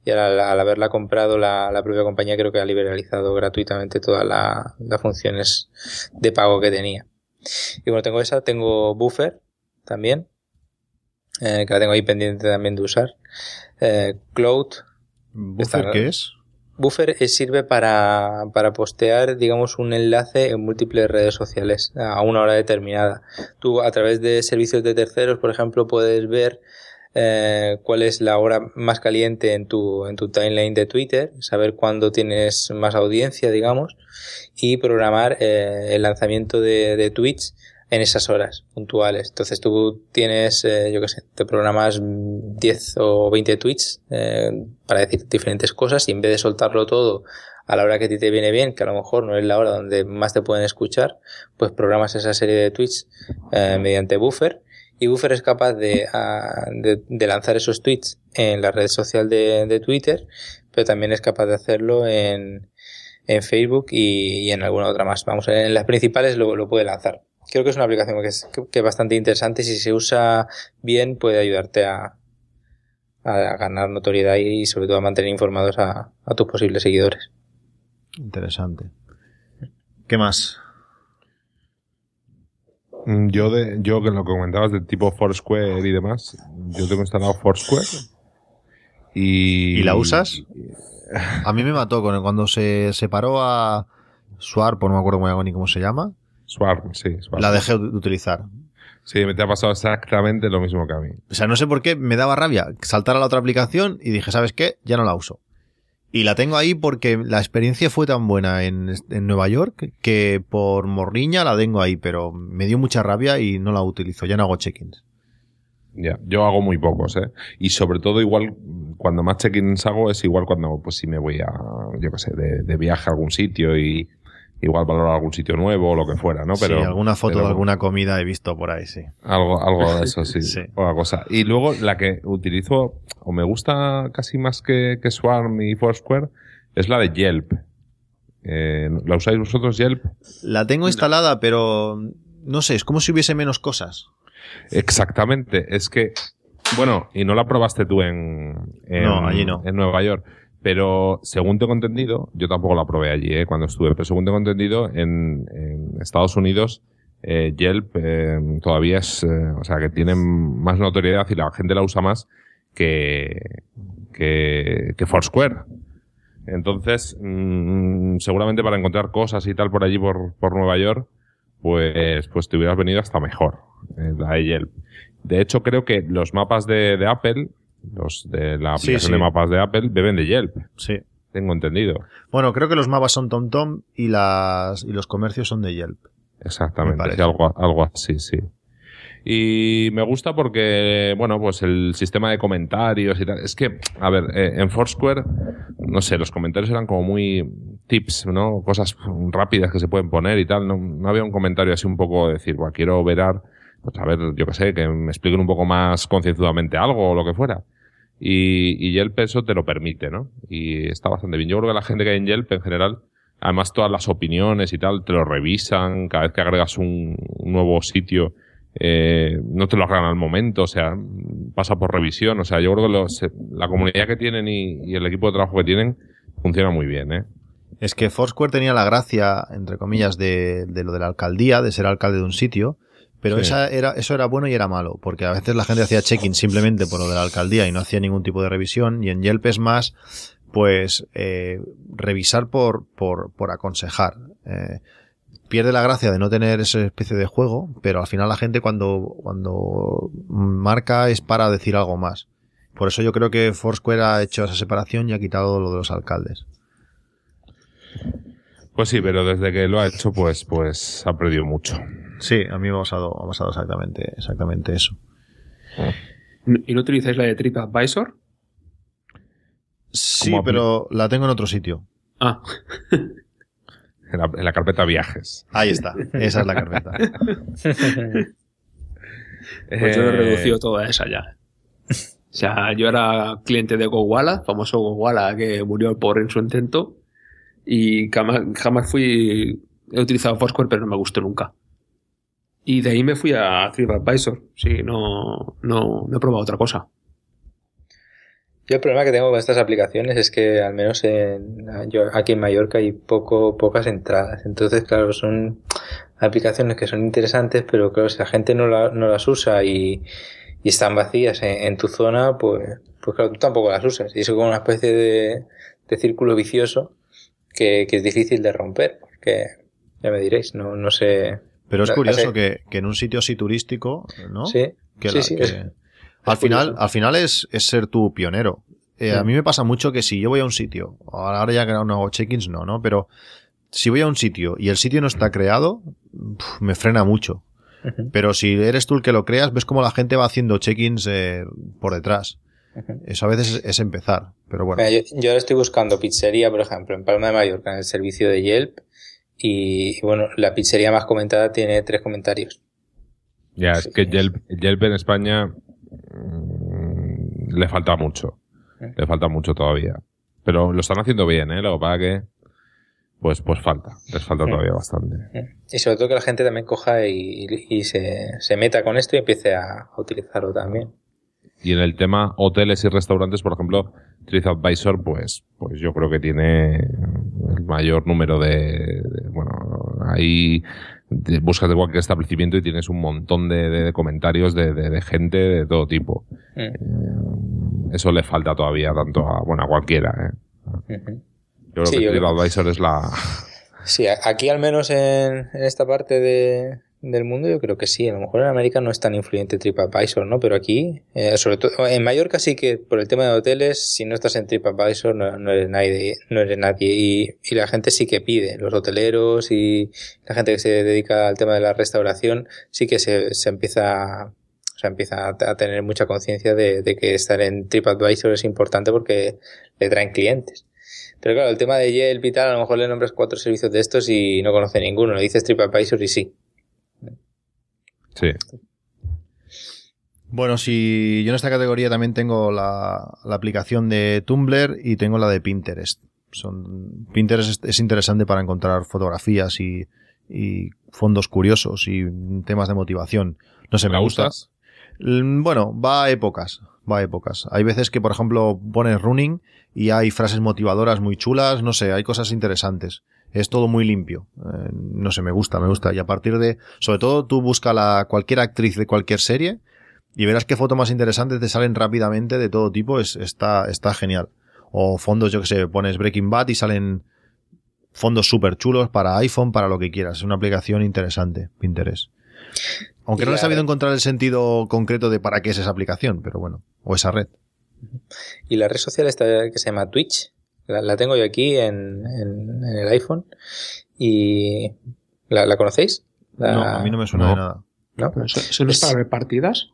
Y ahora, al, al haberla comprado la, la propia compañía creo que ha liberalizado gratuitamente todas la- las funciones de pago que tenía. Y bueno, tengo esa, tengo Buffer también, eh, que la tengo ahí pendiente también de usar. Eh, Cloud, ¿Buffer qué es? Buffer eh, sirve para, para postear, digamos, un enlace en múltiples redes sociales a una hora determinada. Tú, a través de servicios de terceros, por ejemplo, puedes ver eh, cuál es la hora más caliente en tu, en tu timeline de Twitter, saber cuándo tienes más audiencia, digamos, y programar eh, el lanzamiento de, de tweets en esas horas puntuales. Entonces tú tienes, yo qué sé, te programas 10 o 20 tweets eh, para decir diferentes cosas y en vez de soltarlo todo a la hora que a ti te viene bien, que a lo mejor no es la hora donde más te pueden escuchar, pues programas esa serie de tweets eh, mediante Buffer y Buffer es capaz de, ah, de, de lanzar esos tweets en la red social de, de Twitter, pero también es capaz de hacerlo en, en Facebook y, y en alguna otra más. Vamos, en las principales lo, lo puede lanzar. Creo que es una aplicación que es, que es bastante interesante. Si se usa bien, puede ayudarte a, a ganar notoriedad y sobre todo a mantener informados a, a tus posibles seguidores. Interesante. ¿Qué más? Mm, Yo, de, yo que lo que comentabas de tipo Foursquare y demás, yo tengo instalado Foursquare. Y, ¿Y la usas? A mí me mató con cuando se separó a Swarp, o no me acuerdo muy bien ni cómo se llama. Swarm, sí, Swarm. La dejé de utilizar. Sí, me te ha pasado exactamente lo mismo que a mí. O sea, no sé por qué me daba rabia saltar a la otra aplicación y dije, ¿sabes qué? Ya no la uso. Y la tengo ahí porque la experiencia fue tan buena en, en Nueva York que por morriña la tengo ahí, pero me dio mucha rabia y no la utilizo. Ya no hago check-ins. Ya, yo hago muy pocos, ¿eh? Y sobre todo igual, cuando más check-ins hago es igual cuando, pues si me voy a, yo qué sé, de, de viaje a algún sitio y igual valoro algún sitio nuevo o lo que fuera, ¿no? Pero sí, alguna foto pero de alguna comida he visto por ahí, sí. Algo, algo de eso, sí, Sí. Poca cosa. Y luego la que utilizo, o me gusta casi más que, que Swarm y Foursquare, es la de Yelp. Eh, ¿La usáis vosotros, Yelp? La tengo instalada, pero no sé, es como si hubiese menos cosas. Exactamente, es que, bueno, y no la probaste tú en, en, No, allí no. en Nueva York, pero según tengo entendido, yo tampoco la probé allí eh, cuando estuve, pero según tengo entendido, en, Estados Unidos eh, Yelp eh, todavía es, eh, o sea, que tiene más notoriedad y la gente la usa más que, que, Foursquare. Entonces, mm, seguramente para encontrar cosas y tal por allí, por, por Nueva York, pues, pues te hubieras venido hasta mejor, la de Yelp. De hecho, creo que los mapas de, de Apple, los de la aplicación sí. de mapas de Apple, beben de Yelp, Sí. tengo entendido. Bueno, creo que los mapas son TomTom y las y los comercios son de Yelp. Me Exactamente, sí, algo, algo así, sí. Y me gusta porque, bueno, pues el sistema de comentarios y tal. Es que, a ver, eh, en Foursquare, no sé, los comentarios eran como muy tips, ¿no? Cosas rápidas que se pueden poner y tal. No, no había un comentario así un poco de decir, bueno, quiero verar, pues a ver, yo qué sé, que me expliquen un poco más concienzudamente algo o lo que fuera. Y, y Yelp eso te lo permite, ¿no? Y está bastante bien. Yo creo que la gente que hay en Yelp en general, además todas las opiniones y tal, te lo revisan cada vez que agregas un, nuevo sitio. eh, no te lo agregan al momento, o sea, pasa por revisión. O sea, yo creo que los- la comunidad que tienen y, y el equipo de trabajo que tienen funciona muy bien, ¿eh? Es que Foursquare tenía la gracia, entre comillas, de, de lo de la alcaldía, de ser alcalde de un sitio, pero Sí. esa era, eso era bueno y era malo, porque a veces la gente hacía check-in simplemente por lo de la alcaldía y no hacía ningún tipo de revisión, y en Yelp es más, pues, eh, revisar por, por, por aconsejar. Eh, pierde la gracia de no tener esa especie de juego, pero al final la gente cuando, cuando marca es para decir algo más. Por eso yo creo que Foursquare ha hecho esa separación y ha quitado lo de los alcaldes. Pues sí, pero desde que lo ha hecho, pues, pues ha perdido mucho. Sí, a mí me ha pasado, me ha pasado exactamente, exactamente eso. ¿Y no utilizáis la de TripAdvisor? Sí, pero la tengo en otro sitio. Ah, En la, en la carpeta viajes. Ahí está, esa es la carpeta. pues yo lo he Eh, reducido todo a esa ya. O sea, yo era cliente de Gowala, famoso Gowala que murió por en su intento. Y jamás, jamás fui. He utilizado Foursquare, pero no me gustó nunca. Y de ahí me fui a TripAdvisor. Sí, no, no, no he probado otra cosa. Yo el problema que tengo con estas aplicaciones es que al menos en, yo aquí en Mallorca hay poco, pocas entradas. Entonces, claro, son aplicaciones que son interesantes, pero claro, si la gente no, la- no las usa y, y están vacías en, tu zona, pues, pues claro, tú tampoco las usas. Y eso es como una especie de, de círculo vicioso que, que es difícil de romper, porque ya me diréis, no, no sé. Pero es curioso que, que en un sitio así turístico, ¿no? Sí, Que sí, la- sí, que- es- al final, al final es, es ser tú pionero. Eh, A Sí. mí me pasa mucho que si yo voy a un sitio, ahora ya que no hago check-ins, no, ¿no? Pero si voy a un sitio y el sitio no está creado, pf, me frena mucho. Pero si eres tú el que lo creas, ves cómo la gente va haciendo check-ins eh, por detrás. Eso a veces es, es empezar, pero bueno. Mira, yo, yo ahora estoy buscando pizzería, por ejemplo, en Palma de Mallorca, en el servicio de Yelp. Y, y bueno, la pizzería más comentada tiene tres comentarios. Ya, es que Yelp, Yelp en España mm, le falta mucho. Le falta mucho todavía. Pero lo están haciendo bien, ¿eh? Lo que pasa que, pues, pues falta. Les falta Sí. todavía bastante. Y sobre todo que la gente también coja y, y se, se meta con esto y empiece a, a utilizarlo también. Y en el tema hoteles y restaurantes, por ejemplo, TripAdvisor, pues, pues yo creo que tiene el mayor número de, de- bueno, ahí de- buscas de cualquier establecimiento y tienes un montón de, de- comentarios de, gente de todo tipo. Mm, Eh, Eso le falta todavía tanto a, bueno, a cualquiera, ¿eh? Yo creo Sí, que TripAdvisor es la, Sí, aquí al menos en, en esta parte de, del mundo yo creo que sí. A lo mejor en América no es tan influyente TripAdvisor, ¿no? Pero aquí, eh, sobre todo en Mallorca sí que por el tema de hoteles, si no estás en TripAdvisor no, eres nadie, no eres nadie. Y, y la gente sí que pide, los hoteleros y la gente que se dedica al tema de la restauración sí que se, empieza o empieza a, tener mucha conciencia de, de que estar en TripAdvisor es importante porque le traen clientes. Pero claro, el tema de Yelp y tal, a lo mejor le nombras cuatro servicios de estos y no conoce ninguno. Le dices TripAdvisor y sí. Sí. Bueno, si yo en esta categoría también tengo la, la aplicación de Tumblr y tengo la de Pinterest. Son, Pinterest es, es interesante para encontrar fotografías y, y fondos curiosos y temas de motivación. No sé, me ¿La gusta. usas? Mm, Bueno, va a épocas, va a épocas. Hay veces que, por ejemplo, pones running y hay frases motivadoras muy chulas, no sé, hay cosas interesantes. Es todo muy limpio. Eh, no sé, me gusta, me gusta. Y a partir de, sobre todo, tú busca la, cualquier actriz de cualquier serie y verás qué fotos más interesantes te salen rápidamente de todo tipo. Es, está, está genial. O fondos, yo que sé, pones Breaking Bad y salen fondos súper chulos para iPhone, para lo que quieras. Es una aplicación interesante, Pinterest. Aunque Y no he sabido encontrar el sentido concreto de para qué es esa aplicación, pero bueno, o esa red. Y la red social esta que se llama Twitch, la, la tengo yo aquí en, en- en el iPhone. ¿Y la, la conocéis? La- No, a mí no me suena no. de nada. ¿no? Pero eso, eso no es Es- para ver partidas.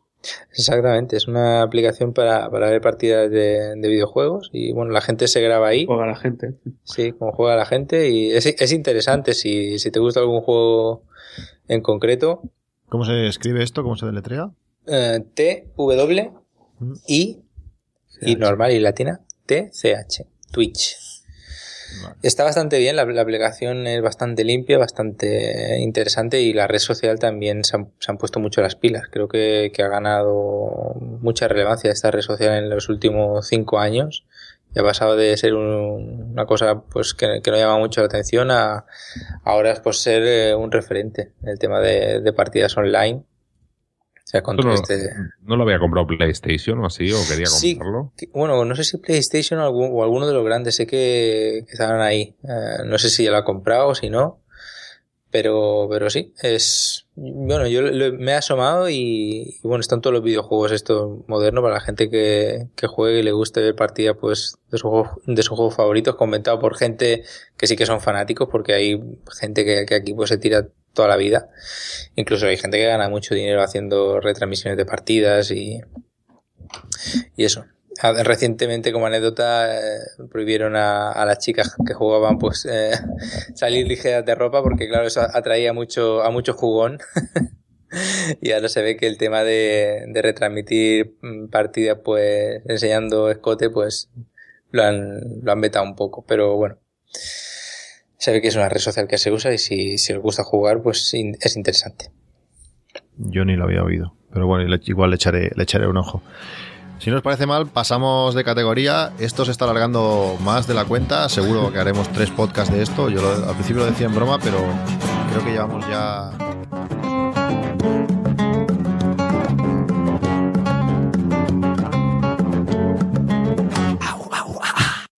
Exactamente, es una aplicación para, para ver partidas de, de videojuegos y bueno, la gente se graba ahí, Juega la gente. sí, como juega la gente y es, es interesante si, si te gusta algún juego en concreto. ¿Cómo se escribe esto? ¿Cómo se deletrea? eh, T, W, I, y normal y latina, T, C, H, Twitch. Vale. Está bastante bien, la, la aplicación es bastante limpia, bastante interesante y la red social también se han, se han puesto mucho las pilas. Creo que, que ha ganado mucha relevancia esta red social en los últimos cinco años y ha pasado de ser un- una cosa pues que, que no llama mucho la atención a ahora es por ser eh, un referente en el tema de, de partidas online. Sea, no, este... no lo había comprado PlayStation o así, o quería comprarlo. bueno, no sé si PlayStation o, algún- o alguno de los grandes, sé que, que estaban ahí. Eh, no sé si ya lo ha comprado o si no. Pero, pero sí, es. Bueno, yo lo- me he asomado y, y bueno, están todos los videojuegos esto moderno para la gente que, que juegue y le guste ver partida pues de sus juegos, de sus juegos favoritos, comentado por gente que sí que son fanáticos, porque hay gente que, que aquí pues se tira toda la vida. Incluso hay gente que gana mucho dinero haciendo retransmisiones de partidas y, y eso. Recientemente, como anécdota, eh, prohibieron a, a las chicas que jugaban pues eh, salir ligeras de ropa porque claro, eso atraía mucho, a mucho jugón. y ahora se ve que el tema de, de retransmitir mm, partidas pues enseñando escote pues lo han, lo han vetado un poco. Pero bueno, se ve que es una red social que se usa y si, si os gusta jugar pues es interesante. Yo ni lo había oído. Pero bueno, igual le echaré, le echaré un ojo. Si no os parece mal, pasamos de categoría. Esto se está alargando más de la cuenta. Seguro que haremos tres podcasts de esto. Yo al principio lo decía en broma, pero creo que llevamos ya